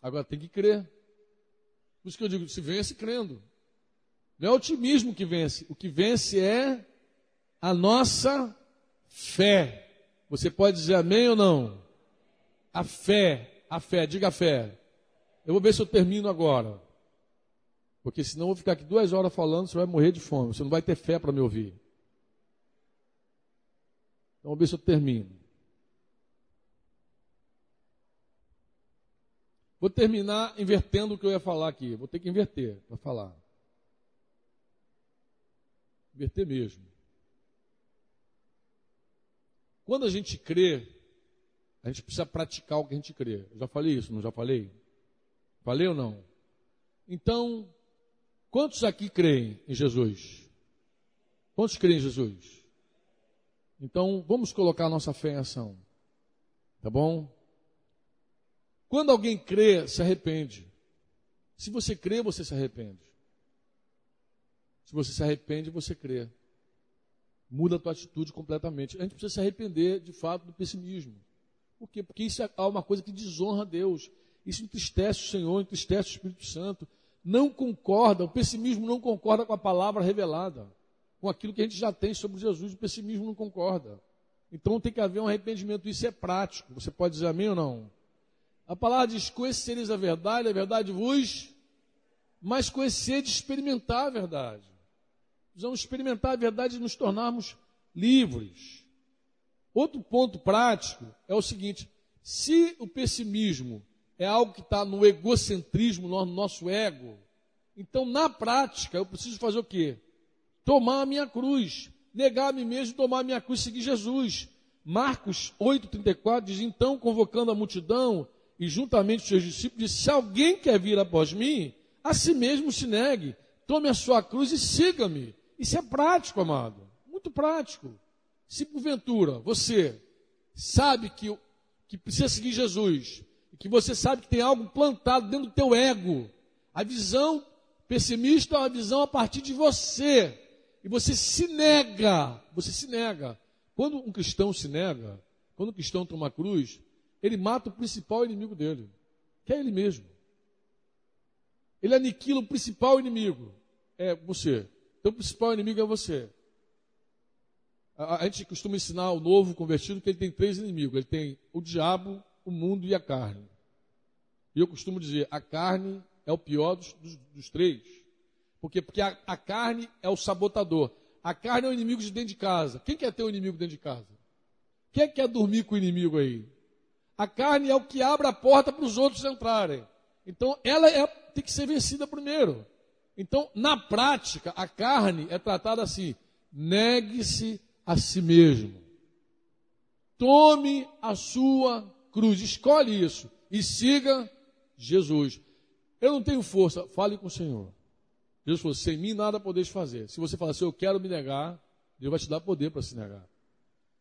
Agora tem que crer. Por isso que eu digo, se vence crendo. Não é otimismo que vence. O que vence é a nossa fé. Você pode dizer amém ou não? A fé, a fé, diga a fé. Eu vou ver se eu termino agora. Porque senão eu vou ficar aqui duas horas falando, você vai morrer de fome. Você não vai ter fé para me ouvir. Então vamos ver se eu termino. Vou terminar invertendo o que eu ia falar aqui. Vou ter que inverter para falar. Inverter mesmo. Quando a gente crê, a gente precisa praticar o que a gente crê. Eu já falei isso, não já falei? Falei ou não? Então, quantos aqui creem em Jesus? Quantos creem em Jesus? Então, vamos colocar a nossa fé em ação. Tá bom? Quando alguém crê, se arrepende. Se você crê, você se arrepende. Se você se arrepende, você crê muda a tua atitude completamente. A gente precisa se arrepender, de fato, do pessimismo. Por quê? Porque isso é uma coisa que desonra a Deus. Isso entristece o Senhor, entristece o Espírito Santo. Não concorda, o pessimismo não concorda com a palavra revelada, com aquilo que a gente já tem sobre Jesus. O pessimismo não concorda. Então tem que haver um arrependimento. Isso é prático. Você pode dizer amém ou não? A palavra diz: conhecereis a verdade, a verdade vos, mas conhecer de experimentar a verdade. Precisamos experimentar a verdade e nos tornarmos livres. Outro ponto prático é o seguinte: se o pessimismo é algo que está no egocentrismo, no nosso ego, então na prática eu preciso fazer o quê? Tomar a minha cruz, negar a mim mesmo, tomar a minha cruz e seguir Jesus. Marcos 8,34 diz: Então, convocando a multidão e juntamente os seus discípulos, disse: Se alguém quer vir após mim, a si mesmo se negue, tome a sua cruz e siga-me. Isso é prático, amado. Muito prático. Se porventura você sabe que, que precisa seguir Jesus, que você sabe que tem algo plantado dentro do teu ego, a visão pessimista é uma visão a partir de você, e você se nega, você se nega. Quando um cristão se nega, quando um cristão toma cruz, ele mata o principal inimigo dele, que é ele mesmo. Ele aniquila o principal inimigo, é você. Então o principal inimigo é você. A, gente costuma ensinar o novo convertido que ele tem três inimigos. Ele tem o diabo, o mundo e a carne. E eu costumo dizer, a carne é o pior dos, dos, dos três. Por quê? Porque a, a, carne é o sabotador. A carne é o inimigo de dentro de casa. Quem quer ter o um inimigo dentro de casa? Quem quer dormir com o inimigo aí? A carne é o que abre a porta para os outros entrarem. Então, ela é, tem que ser vencida primeiro. Então, na prática, a carne é tratada assim: negue-se a si mesmo. Tome a sua cruz, escolhe isso e siga Jesus. Eu não tenho força, fale com o Senhor. Jesus falou: sem mim nada podeis fazer. Se você falar assim, eu quero me negar, Deus vai te dar poder para se negar.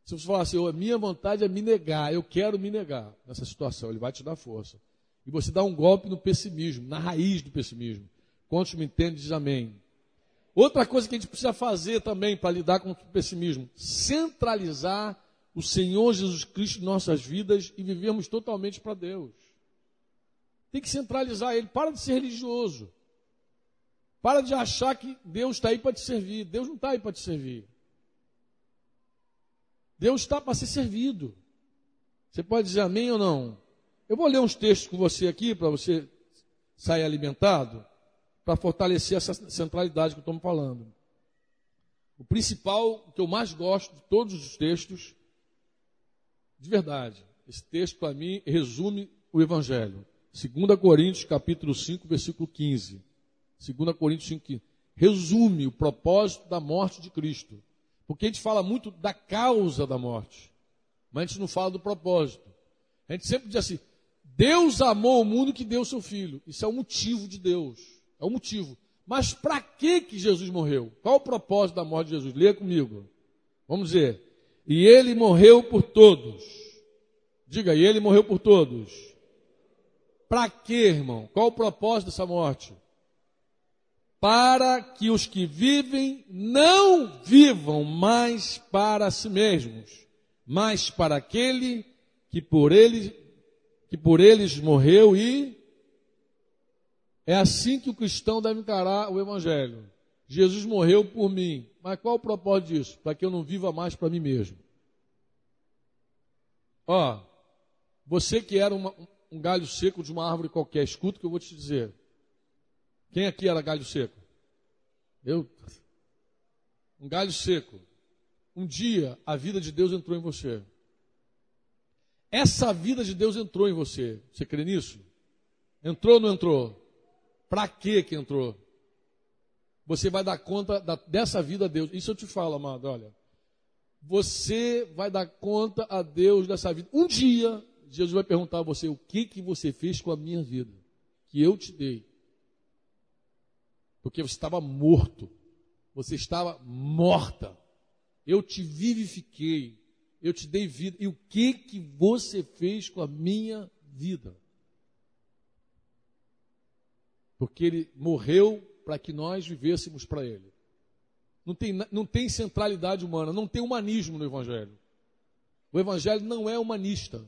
Se você falar assim, oh, minha vontade é me negar, eu quero me negar nessa situação, Ele vai te dar força. E você dá um golpe no pessimismo, na raiz do pessimismo. Quantos me entendem, diz amém. Outra coisa que a gente precisa fazer também para lidar com o pessimismo: centralizar o Senhor Jesus Cristo em nossas vidas e vivermos totalmente para Deus. Tem que centralizar Ele. Para de ser religioso. Para de achar que Deus está aí para te servir. Deus não está aí para te servir. Deus está para ser servido. Você pode dizer amém ou não? Eu vou ler uns textos com você aqui para você sair alimentado. Para fortalecer essa centralidade que estamos falando. O principal, que eu mais gosto de todos os textos, de verdade, esse texto para mim resume o Evangelho. 2 Coríntios capítulo 5, versículo 15. 2 Coríntios 5, 15. Resume o propósito da morte de Cristo. Porque a gente fala muito da causa da morte, mas a gente não fala do propósito. A gente sempre diz assim: Deus amou o mundo que deu o seu filho. Isso é o motivo de Deus. É o motivo. Mas para que que Jesus morreu? Qual o propósito da morte de Jesus? Leia comigo. Vamos dizer. E ele morreu por todos. Diga, e ele morreu por todos. Para quê, irmão? Qual o propósito dessa morte? Para que os que vivem não vivam mais para si mesmos, mas para aquele que por que por eles morreu e é assim que o cristão deve encarar o evangelho. Jesus morreu por mim, mas qual o propósito disso? Para que eu não viva mais para mim mesmo. Ó, você que era uma, um galho seco de uma árvore qualquer, escuta o que eu vou te dizer. Quem aqui era galho seco? Eu. Um galho seco. Um dia a vida de Deus entrou em você. Essa vida de Deus entrou em você. Você crê nisso? Entrou ou não entrou? Para que que entrou? Você vai dar conta da, dessa vida a Deus. Isso eu te falo, amado, olha. Você vai dar conta a Deus dessa vida. Um dia, Jesus vai perguntar a você: o que que você fez com a minha vida? Que eu te dei. Porque você estava morto. Você estava morta. Eu te vivifiquei eu te dei vida. E o que que você fez com a minha vida? Porque ele morreu para que nós vivêssemos para ele. Não tem, não tem centralidade humana, não tem humanismo no Evangelho. O Evangelho não é humanista.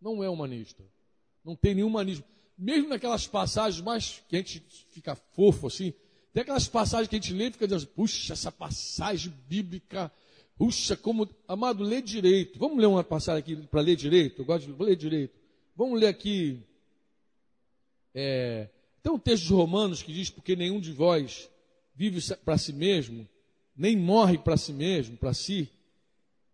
Não é humanista. Não tem nenhum humanismo. Mesmo naquelas passagens mais que a gente fica fofo assim, tem aquelas passagens que a gente lê e fica dizendo, puxa, essa passagem bíblica Puxa, como. Amado, lê direito. Vamos ler uma passagem aqui para ler direito? Eu gosto de ler direito. Vamos ler aqui. É, tem um texto de Romanos que diz: Porque nenhum de vós vive para si mesmo, nem morre para si mesmo, para si.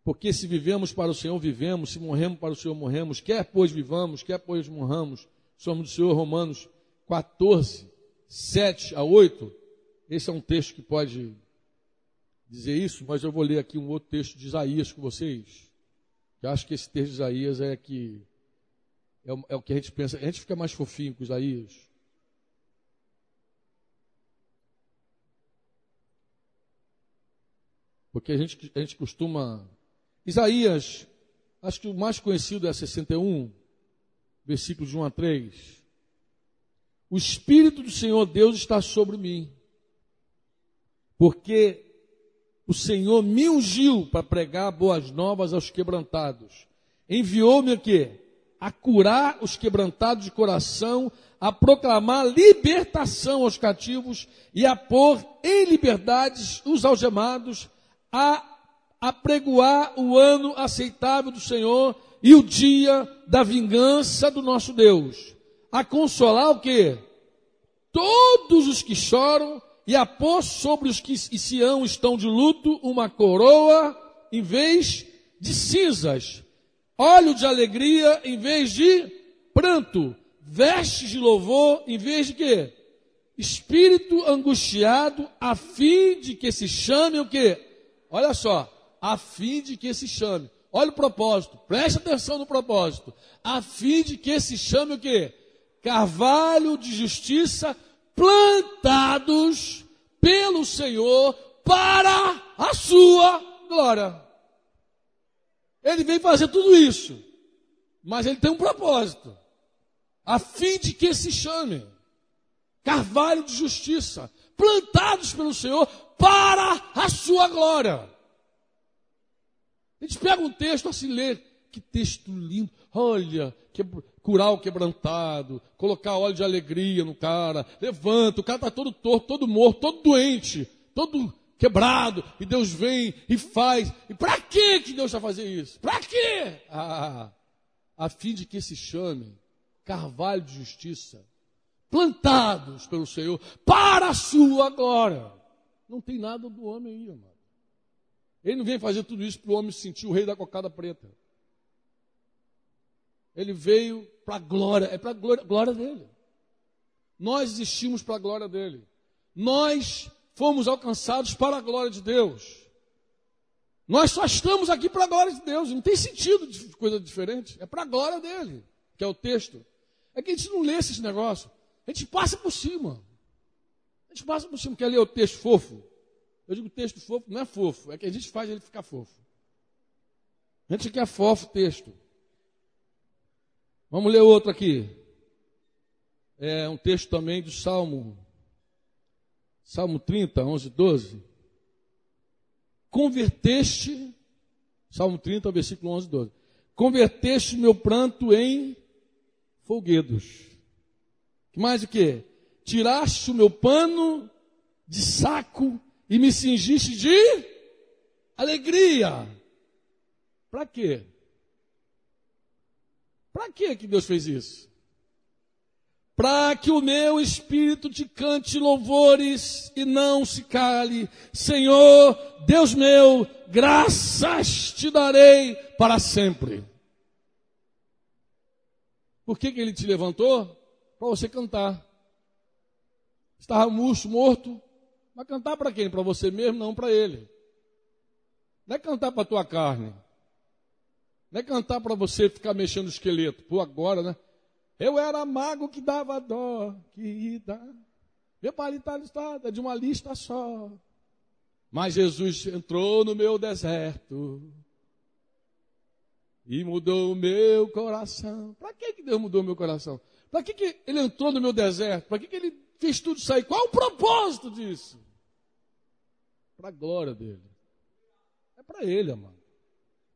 Porque se vivemos para o Senhor, vivemos, se morremos para o Senhor, morremos. Quer pois vivamos, quer pois morramos, somos do Senhor. Romanos 14, 7 a 8. Esse é um texto que pode dizer isso, mas eu vou ler aqui um outro texto de Isaías com vocês. Eu acho que esse texto de Isaías é que é o, é o que a gente pensa. A gente fica mais fofinho com Isaías. Porque a gente, a gente costuma. Isaías, acho que o mais conhecido é 61, versículos de 1 a 3. O Espírito do Senhor Deus está sobre mim, porque o Senhor me ungiu para pregar boas novas aos quebrantados. Enviou-me aqui a curar os quebrantados de coração, a proclamar libertação aos cativos e a pôr em liberdades os algemados, a apregoar o ano aceitável do Senhor e o dia da vingança do nosso Deus. A consolar o quê? Todos os que choram e a pôr sobre os que em Sião estão de luto uma coroa em vez de cinzas, óleo de alegria em vez de pranto, vestes de louvor em vez de quê? Espírito angustiado, a fim de que se chame o quê? Olha só, a fim de que se chame. Olha o propósito, preste atenção no propósito. A fim de que se chame o quê? Carvalho de justiça plantados pelo Senhor para a sua glória. Ele vem fazer tudo isso, mas ele tem um propósito, a fim de que se chame carvalho de justiça, plantados pelo Senhor para a sua glória. A gente pega um texto assim, lê, que texto lindo, olha, que, curar o quebrantado, colocar óleo de alegria no cara, levanta, o cara está todo torto, todo morto, todo doente, todo quebrado, e Deus vem e faz. E para que que Deus vai fazer isso? Para quê? Ah, a fim de que se chame carvalho de justiça, plantados pelo Senhor para a sua glória. Não tem nada do homem aí, amado. Ele não vem fazer tudo isso para o homem sentir o rei da cocada preta. Ele veio para a glória, é para a glória, glória dele. Nós existimos para a glória dele. Nós fomos alcançados para a glória de Deus. Nós só estamos aqui para a glória de Deus. Não tem sentido de coisa diferente. É para a glória dele, que é o texto. É que a gente não lê esses negócios. A gente passa por cima. A gente passa por cima. Quer ler o texto fofo? Eu digo texto fofo, não é fofo. É que a gente faz ele ficar fofo. A gente quer fofo o texto. Vamos ler outro aqui. É um texto também do Salmo. Salmo 30, 11, 12. Converteste, Salmo 30, versículo 11, 12. Converteste meu pranto em folguedos. Que mais o que? Tiraste o meu pano de saco e me cingiste de alegria. Para quê? Para que que Deus fez isso? Para que o meu espírito te cante louvores e não se cale. Senhor, Deus meu, graças te darei para sempre. Por que, que ele te levantou? Para você cantar. Estava murcho, morto. Mas cantar para quem? Para você mesmo? Não, para ele. Não é cantar para a tua carne. Não é cantar para você ficar mexendo o esqueleto. Pô, agora, né? Eu era mago que dava dó, que. Meu palito está listado, é de uma lista só. Mas Jesus entrou no meu deserto e mudou o meu coração. Para que, que Deus mudou o meu coração? Para que, que ele entrou no meu deserto? Para que, que ele fez tudo sair? Qual o propósito disso? Para a glória dele. É para ele, amado.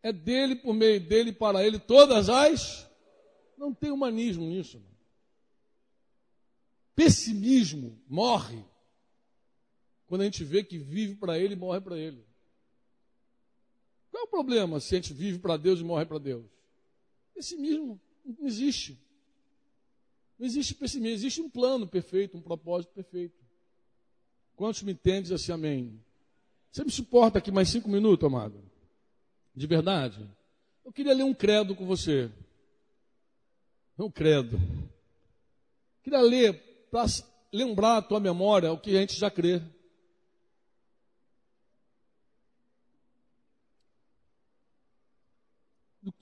É dele, por meio dele, para ele, todas as. Não tem humanismo nisso. Mano. Pessimismo morre quando a gente vê que vive para ele e morre para ele. Qual é o problema se a gente vive para Deus e morre para Deus? Pessimismo não existe. Não existe pessimismo, existe um plano perfeito, um propósito perfeito. Quantos me entendem assim, amém? Você me suporta aqui mais cinco minutos, amado? De verdade? Eu queria ler um credo com você. Um credo. Queria ler para lembrar a tua memória o que a gente já crê.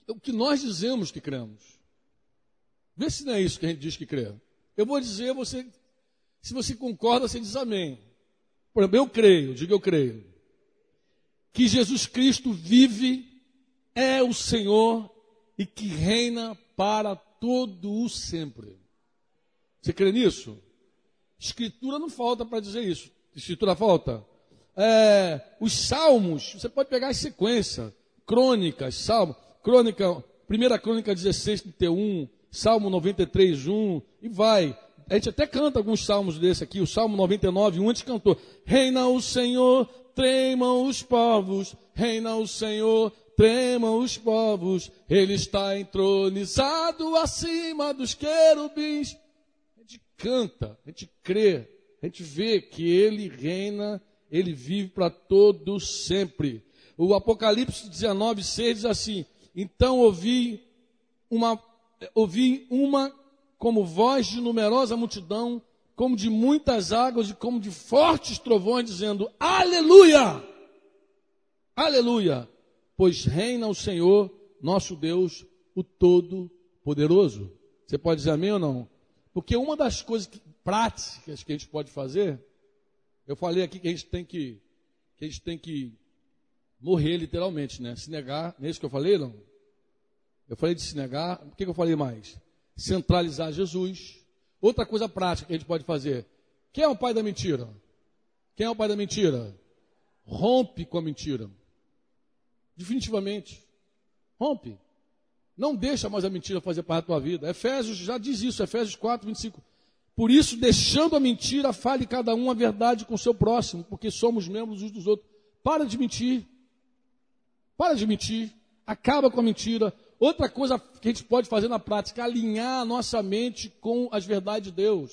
O que nós dizemos que cremos. Vê se não é isso que a gente diz que crê. Eu vou dizer, você, se você concorda, você diz amém. Por exemplo, eu creio, diga eu creio que Jesus Cristo vive, é o Senhor e que reina para todo o sempre. Você crê nisso? Escritura não falta para dizer isso. Escritura falta? É, os salmos, você pode pegar a sequência, crônicas, salmo, crônica, primeira crônica 16, 31, salmo 93, 1, e vai. A gente até canta alguns salmos desse aqui, o salmo 99, 1, a gente cantou, reina o Senhor tremam os povos, reina o Senhor, tremam os povos, ele está entronizado acima dos querubins. A gente canta, a gente crê, a gente vê que ele reina, ele vive para todo sempre. O Apocalipse 19, 6 diz assim: Então ouvi uma, ouvi uma como voz de numerosa multidão como de muitas águas e como de fortes trovões, dizendo: Aleluia! Aleluia! Pois reina o Senhor, nosso Deus, o Todo-Poderoso. Você pode dizer amém ou não? Porque uma das coisas que, práticas que a gente pode fazer, eu falei aqui que a gente tem que, que a gente tem que morrer literalmente, né? Se negar, não é isso que eu falei, não? Eu falei de se negar, o que, eu falei mais? Centralizar Jesus Outra coisa prática que a gente pode fazer. Quem é o pai da mentira? Quem é o pai da mentira? Rompe com a mentira. Definitivamente. Rompe. Não deixa mais a mentira fazer parte da tua vida. Efésios já diz isso, Efésios 4, 25. Por isso, deixando a mentira, fale cada um a verdade com o seu próximo, porque somos membros uns dos outros. Para de mentir. Para de mentir. Acaba com a mentira. Outra coisa que a gente pode fazer na prática alinhar a nossa mente com as verdades de Deus.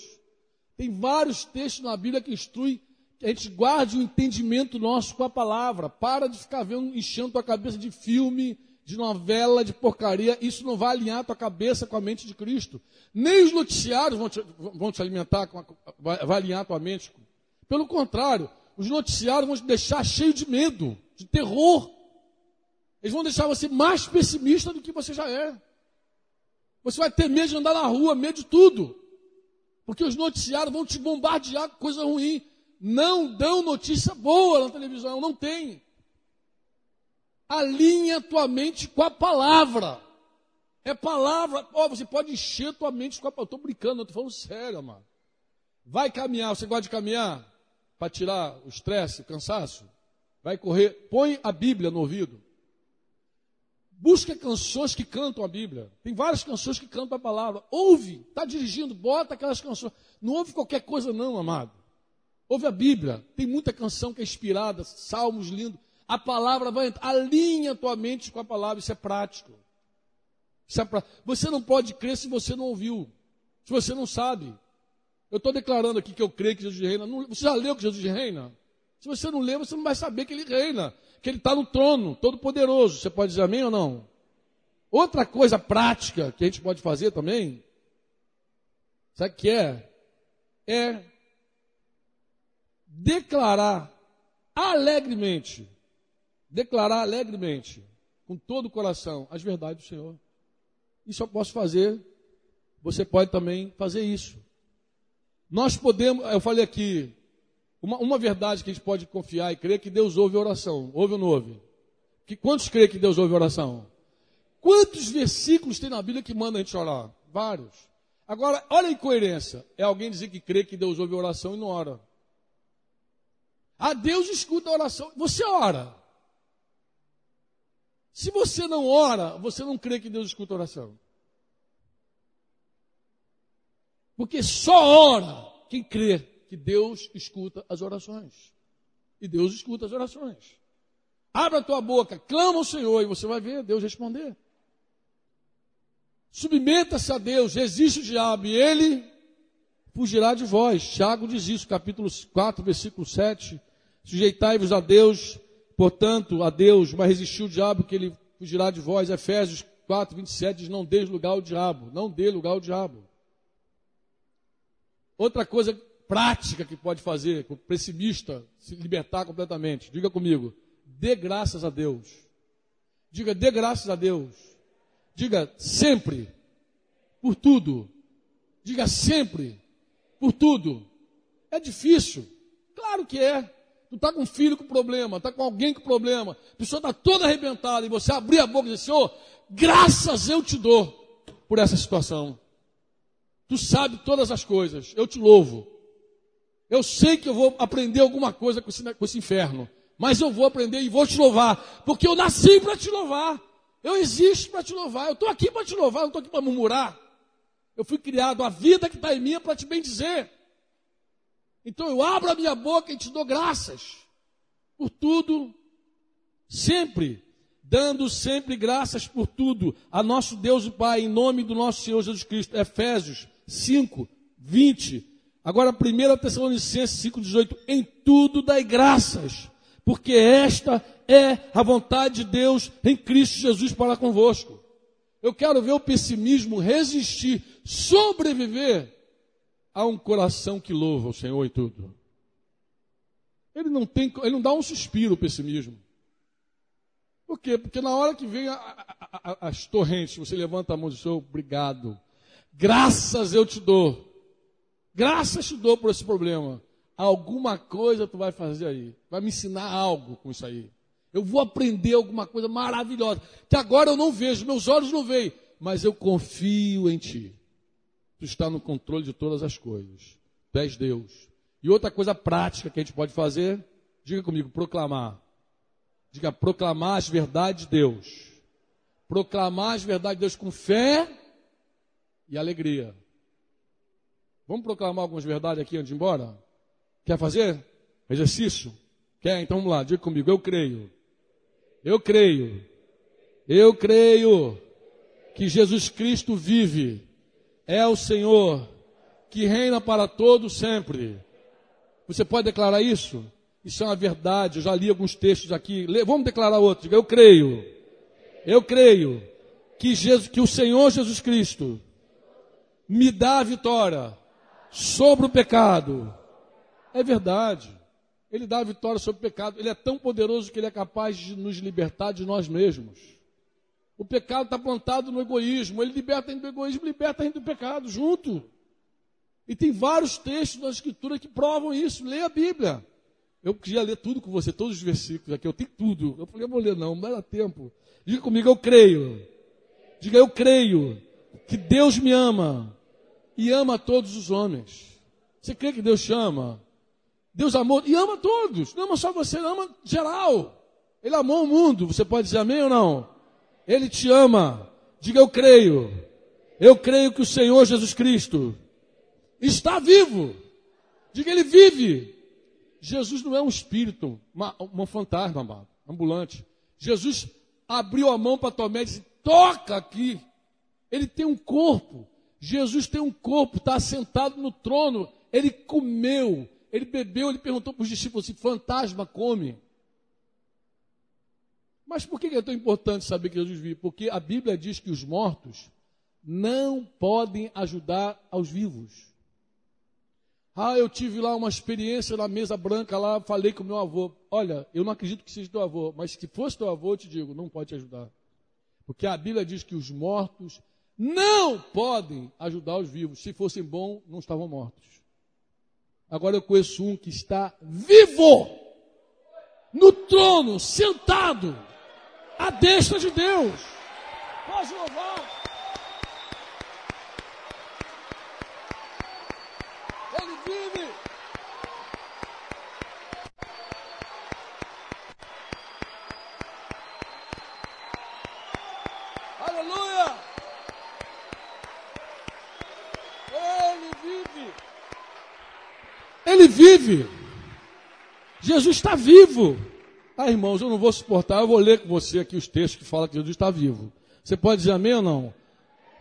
Tem vários textos na Bíblia que instruem que a gente guarde o entendimento nosso com a palavra. Para de ficar vendo, enchendo tua cabeça de filme, de novela, de porcaria. Isso não vai alinhar tua cabeça com a mente de Cristo. Nem os noticiários vão te, vão te alimentar, com a, vai, vai alinhar tua mente. Pelo contrário, os noticiários vão te deixar cheio de medo, de terror. Eles vão deixar você mais pessimista do que você já é. Você vai ter medo de andar na rua, medo de tudo. Porque os noticiários vão te bombardear com coisa ruim. Não dão notícia boa na televisão, não tem. Alinha tua mente com a palavra. É palavra. Oh, você pode encher tua mente com a palavra. Estou brincando, eu estou falando sério, amado. Vai caminhar, você gosta de caminhar? Para tirar o estresse, o cansaço? Vai correr, põe a Bíblia no ouvido. Busca canções que cantam a Bíblia. Tem várias canções que cantam a palavra. Ouve, está dirigindo, bota aquelas canções. Não ouve qualquer coisa, não, amado. Ouve a Bíblia. Tem muita canção que é inspirada, salmos lindos. A palavra vai entrar. Alinha a tua mente com a palavra. Isso é prático. Isso é prático. Você não pode crer se você não ouviu. Se você não sabe. Eu estou declarando aqui que eu creio que Jesus reina. você já leu que Jesus reina? Se você não lê, você não vai saber que ele reina que ele está no trono, todo poderoso. Você pode dizer amém ou não? Outra coisa prática que a gente pode fazer também, sabe o que é? É declarar alegremente, declarar alegremente, com todo o coração, as verdades do Senhor. Isso eu posso fazer, você pode também fazer isso. Nós podemos, eu falei aqui, uma, uma verdade que a gente pode confiar e crer é que Deus ouve a oração. Ouve ou não ouve? Que, quantos crê que Deus ouve a oração? Quantos versículos tem na Bíblia que manda a gente orar? Vários. Agora, olha a incoerência. É alguém dizer que crê que Deus ouve a oração e não ora. Ah, Deus escuta a oração. Você ora. Se você não ora, você não crê que Deus escuta a oração. Porque só ora quem crê que Deus escuta as orações. E Deus escuta as orações. Abra a tua boca, clama ao Senhor e você vai ver Deus responder. Submeta-se a Deus, resiste o diabo e ele fugirá de vós. Tiago diz isso, capítulo 4, versículo 7. Sujeitai-vos a Deus, portanto, a Deus, mas resistiu o diabo que ele fugirá de vós. Efésios 4, 27 diz: Não dê lugar ao diabo, não dê lugar ao diabo. Outra coisa prática que pode fazer para o pessimista se libertar completamente. Diga comigo, dê graças a Deus. Diga, dê graças a Deus. Diga sempre, por tudo. Diga sempre, por tudo. É difícil? Claro que é. Tu está com um filho com problema, está com alguém com problema, a pessoa está toda arrebentada, e você abrir a boca e dizer, Senhor, graças eu te dou por essa situação. Tu sabe todas as coisas, eu te louvo. Eu sei que eu vou aprender alguma coisa com esse, com esse inferno, mas eu vou aprender e vou te louvar, porque eu nasci para te louvar. Eu existo para te louvar. Eu estou aqui para te louvar, não estou aqui para murmurar. Eu fui criado, a vida que está em mim é para te bem dizer. Então eu abro a minha boca e te dou graças por tudo, sempre, dando sempre graças por tudo a nosso Deus e Pai, em nome do nosso Senhor Jesus Cristo. Efésios 5, 20 Agora, 1 Tessalonicenses 5,18: Em tudo dai graças, porque esta é a vontade de Deus em Cristo Jesus para convosco. Eu quero ver o pessimismo resistir, sobreviver a um coração que louva o Senhor e tudo. Ele não tem, ele não dá um suspiro o pessimismo. Por quê? Porque na hora que vem a, a, a, as torrentes, você levanta a mão e diz, obrigado. Graças eu te dou Graças te dou por esse problema. Alguma coisa tu vai fazer aí. Vai me ensinar algo com isso aí. Eu vou aprender alguma coisa maravilhosa. Que agora eu não vejo, meus olhos não veem. Mas eu confio em ti. Tu está no controle de todas as coisas. Tu és Deus. E outra coisa prática que a gente pode fazer, diga comigo, proclamar. Diga, proclamar as verdades de Deus. Proclamar as verdades de Deus com fé e alegria. Vamos proclamar algumas verdades aqui antes de ir embora? Quer fazer? Exercício? Quer? Então vamos lá, diga comigo. Eu creio. Eu creio. Eu creio que Jesus Cristo vive. É o Senhor. que reina para todos sempre. Você pode declarar isso? Isso é uma verdade. Eu já li alguns textos aqui. Vamos declarar outro. Eu creio. Eu creio que, Jesus, que o Senhor Jesus Cristo me dá a vitória sobre o pecado. É verdade. Ele dá a vitória sobre o pecado. Ele é tão poderoso que ele é capaz de nos libertar de nós mesmos. O pecado está plantado no egoísmo. Ele liberta a gente do egoísmo, liberta a gente do pecado junto. E tem vários textos na Escritura que provam isso. Leia a Bíblia. Eu queria ler tudo com você, todos os versículos aqui. Eu tenho tudo. Eu falei, eu vou ler, não, não dá tempo. Diga comigo, eu creio. Diga, eu creio que Deus me ama e ama todos os homens. Você crê que Deus chama? Deus amou e ama todos. Não ama só você, ama geral. Ele amou o mundo. Você pode dizer amém ou não? Ele te ama. Diga eu creio. Eu creio que o Senhor Jesus Cristo está vivo. Diga ele vive. Jesus não é um espírito, uma, um fantasma, amado, ambulante. Jesus abriu a mão para Tomé e disse: toca aqui. Ele tem um corpo. Jesus tem um corpo, está sentado no trono. Ele comeu, ele bebeu, ele perguntou para os discípulos se fantasma come. Mas por que é tão importante saber que Jesus vive? Porque a Bíblia diz que os mortos não podem ajudar aos vivos. Ah, eu tive lá uma experiência na mesa branca lá, falei com meu avô. Olha, eu não acredito que seja teu avô, mas se fosse teu avô, eu te digo, não pode te ajudar. Porque a Bíblia diz que os mortos não podem ajudar os vivos. Se fossem bons, não estavam mortos. Agora eu conheço um que está vivo, no trono, sentado, à destra de Deus. Pode louvar. Ele vive. Aleluia. Ele vive. Jesus está vivo. Ah, irmãos, eu não vou suportar, eu vou ler com você aqui os textos que falam que Jesus está vivo. Você pode dizer amém ou não?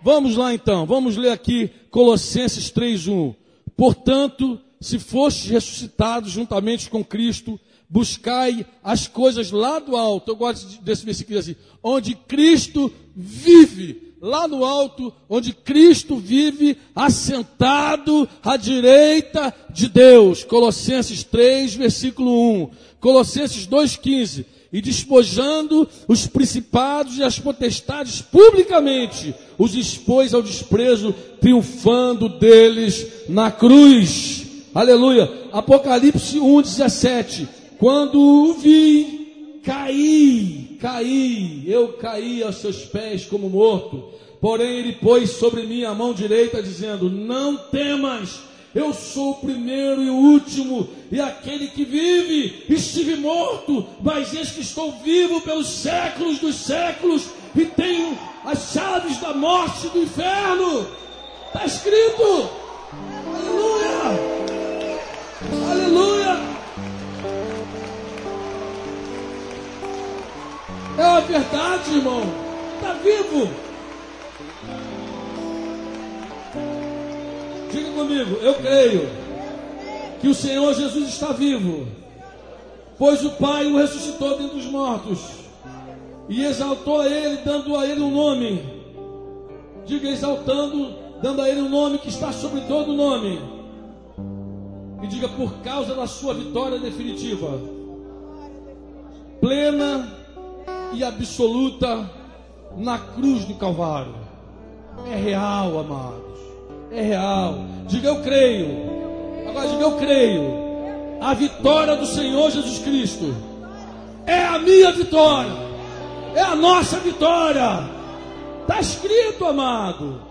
Vamos lá então, vamos ler aqui Colossenses 3:1. Portanto, se fostes ressuscitados juntamente com Cristo, buscai as coisas lá do alto. Eu gosto desse versículo assim, onde Cristo vive lá no alto, onde Cristo vive assentado à direita de Deus. Colossenses 3, versículo 1. Colossenses 2,15. E despojando os principados e as potestades publicamente, os expôs ao desprezo, triunfando deles na cruz. Aleluia. Apocalipse 1, 17. Quando o vi, caí caí, eu caí aos seus pés como morto. Porém, ele pôs sobre mim a mão direita, dizendo: Não temas, eu sou o primeiro e o último, e aquele que vive. Estive morto, mas eis que estou vivo pelos séculos dos séculos, e tenho as chaves da morte e do inferno. Está escrito. Aleluia! Aleluia! É a verdade, irmão. Está vivo. Diga comigo, eu creio que o Senhor Jesus está vivo, pois o Pai o ressuscitou dentre os mortos e exaltou a ele, dando a ele um nome. Diga exaltando, dando a ele um nome que está sobre todo nome. E diga por causa da sua vitória definitiva, plena e absoluta na cruz do Calvário. É real, amados. É real. Diga eu creio. Agora diga eu creio. A vitória do Senhor Jesus Cristo é a minha vitória. É a nossa vitória. Está escrito, amado.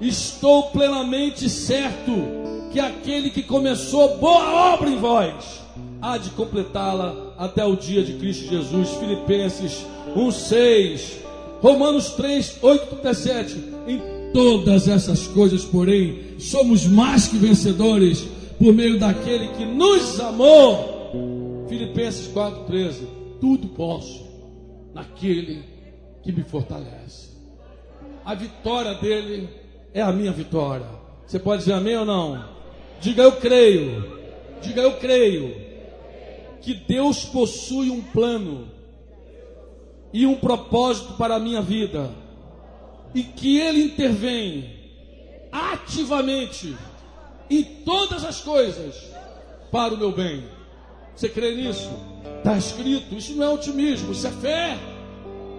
Estou plenamente certo que aquele que começou boa obra em vós há de completá-la até o dia de Cristo Jesus. Filipenses 1,6. Romanos 3, 8 até 7. Em todas essas coisas, porém, somos mais que vencedores por meio daquele que nos amou. Filipenses 4, 13. Tudo posso naquele que me fortalece. A vitória dele é a minha vitória. Você pode dizer amém ou não? Diga eu creio. Diga eu creio. Que Deus possui um plano e um propósito para a minha vida. E que Ele intervém ativamente em todas as coisas para o meu bem. Você crê nisso? Está escrito. Isso não é otimismo, isso é fé.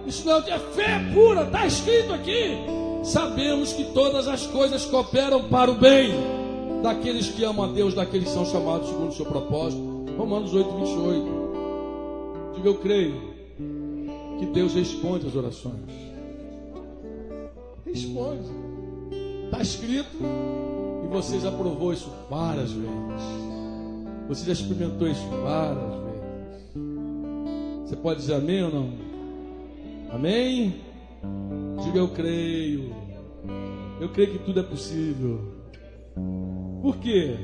Isso não é, é fé pura, está escrito aqui. Sabemos que todas as coisas cooperam para o bem daqueles que amam a Deus, daqueles que são chamados segundo o seu propósito. Romanos 8, 28. Diga eu creio que Deus responde as orações. Responde. Está escrito e você já provou isso várias vezes. Você já experimentou isso várias vezes. Você pode dizer amém ou não? Amém? Diga eu creio. Eu creio que tudo é possível. Por quê?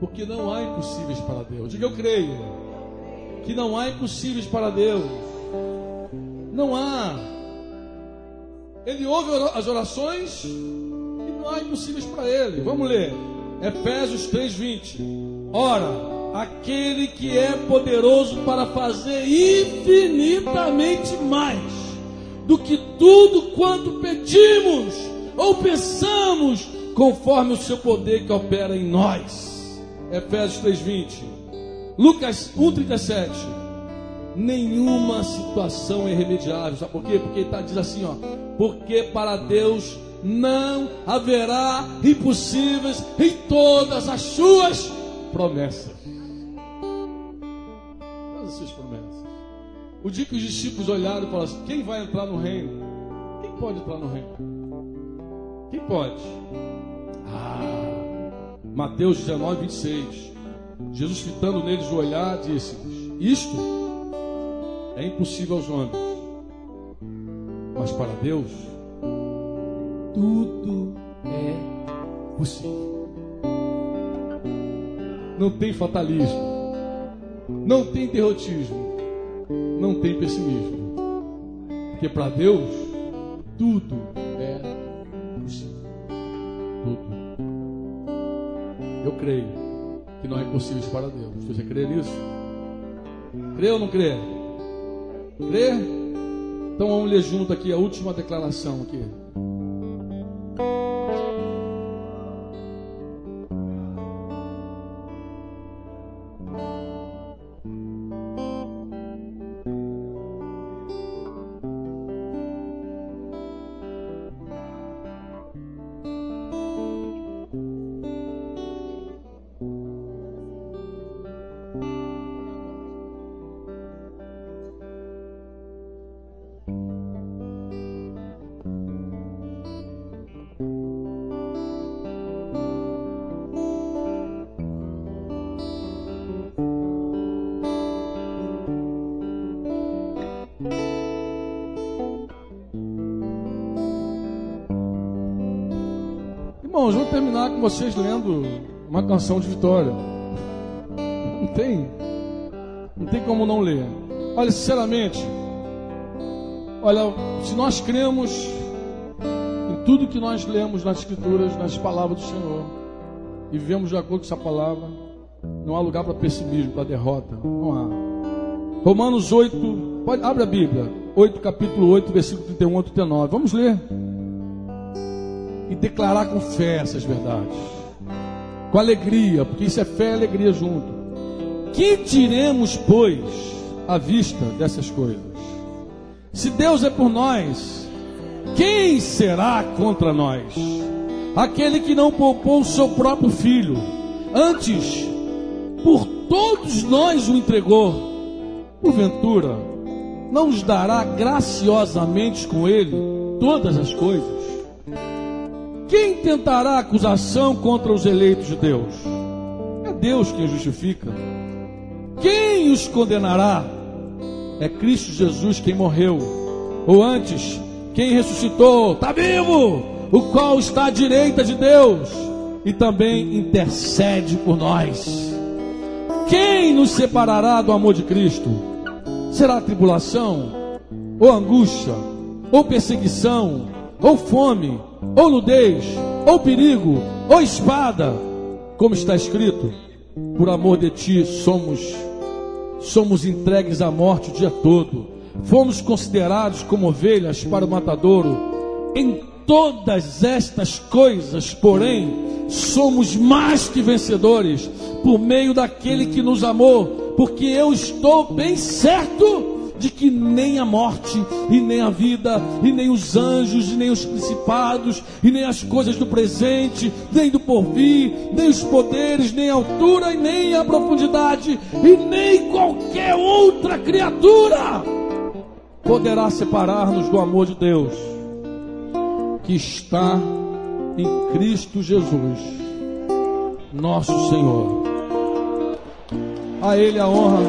Porque não há impossíveis para Deus. Diga eu creio. Que não há impossíveis para Deus. Não há. Ele ouve as orações e não há impossíveis para ele. Vamos ler. Efésios 3:20. Ora, aquele que é poderoso para fazer infinitamente mais do que tudo quanto pedimos ou pensamos, conforme o seu poder que opera em nós. Efésios 3:20. Lucas 1:37. Nenhuma situação é irremediável. Sabe por quê? Porque tá, diz assim, ó. Porque para Deus não haverá impossíveis em todas as suas promessas. O dia que os discípulos olharam e falaram assim: quem vai entrar no reino? Quem pode entrar no reino? Quem pode? Mateus 19, 26. Jesus, fitando neles o olhar, disse-lhes: Isto é impossível aos homens, mas para Deus, tudo é possível. Não tem fatalismo, não tem derrotismo não tem pessimismo. Porque para Deus, tudo é creio que não é impossível para Deus. Você crê nisso? Crê ou não crê? Crê? Então vamos ler junto aqui a última declaração aqui. Com vocês lendo uma canção de vitória. Não tem, não tem como não ler. Olha, sinceramente, olha, se nós cremos em tudo que nós lemos nas Escrituras, nas palavras do Senhor, e vivemos de acordo com essa palavra, não há lugar para pessimismo, para derrota. Não há. Romanos 8, pode, abre a Bíblia, 8, capítulo 8, versículo 31 a 39. Vamos ler e declarar com fé essas verdades. Com alegria, porque isso é fé e alegria junto. Que diremos, pois, à vista dessas coisas? Se Deus é por nós, quem será contra nós? Aquele que não poupou o seu próprio filho, antes por todos nós o entregou, porventura, não nos dará graciosamente com ele todas as coisas? Quem tentará acusação contra os eleitos de Deus? É Deus quem justifica. Quem os condenará? É Cristo Jesus quem morreu. Ou antes, quem ressuscitou? Está vivo! O qual está à direita de Deus e também intercede por nós. Quem nos separará do amor de Cristo? Será tribulação, ou angústia, ou perseguição, ou fome, ou nudez, ou perigo, ou espada, como está escrito, por amor de ti somos somos entregues à morte o dia todo. Fomos considerados como ovelhas para o matadouro. Em todas estas coisas, porém, somos mais que vencedores por meio daquele que nos amou, porque eu estou bem certo de que nem a morte, e nem a vida, e nem os anjos, e nem os principados, e nem as coisas do presente, nem do porvir, nem os poderes, nem a altura, e nem a profundidade, e nem qualquer outra criatura poderá separar-nos do amor de Deus que está em Cristo Jesus, nosso Senhor. A Ele a honra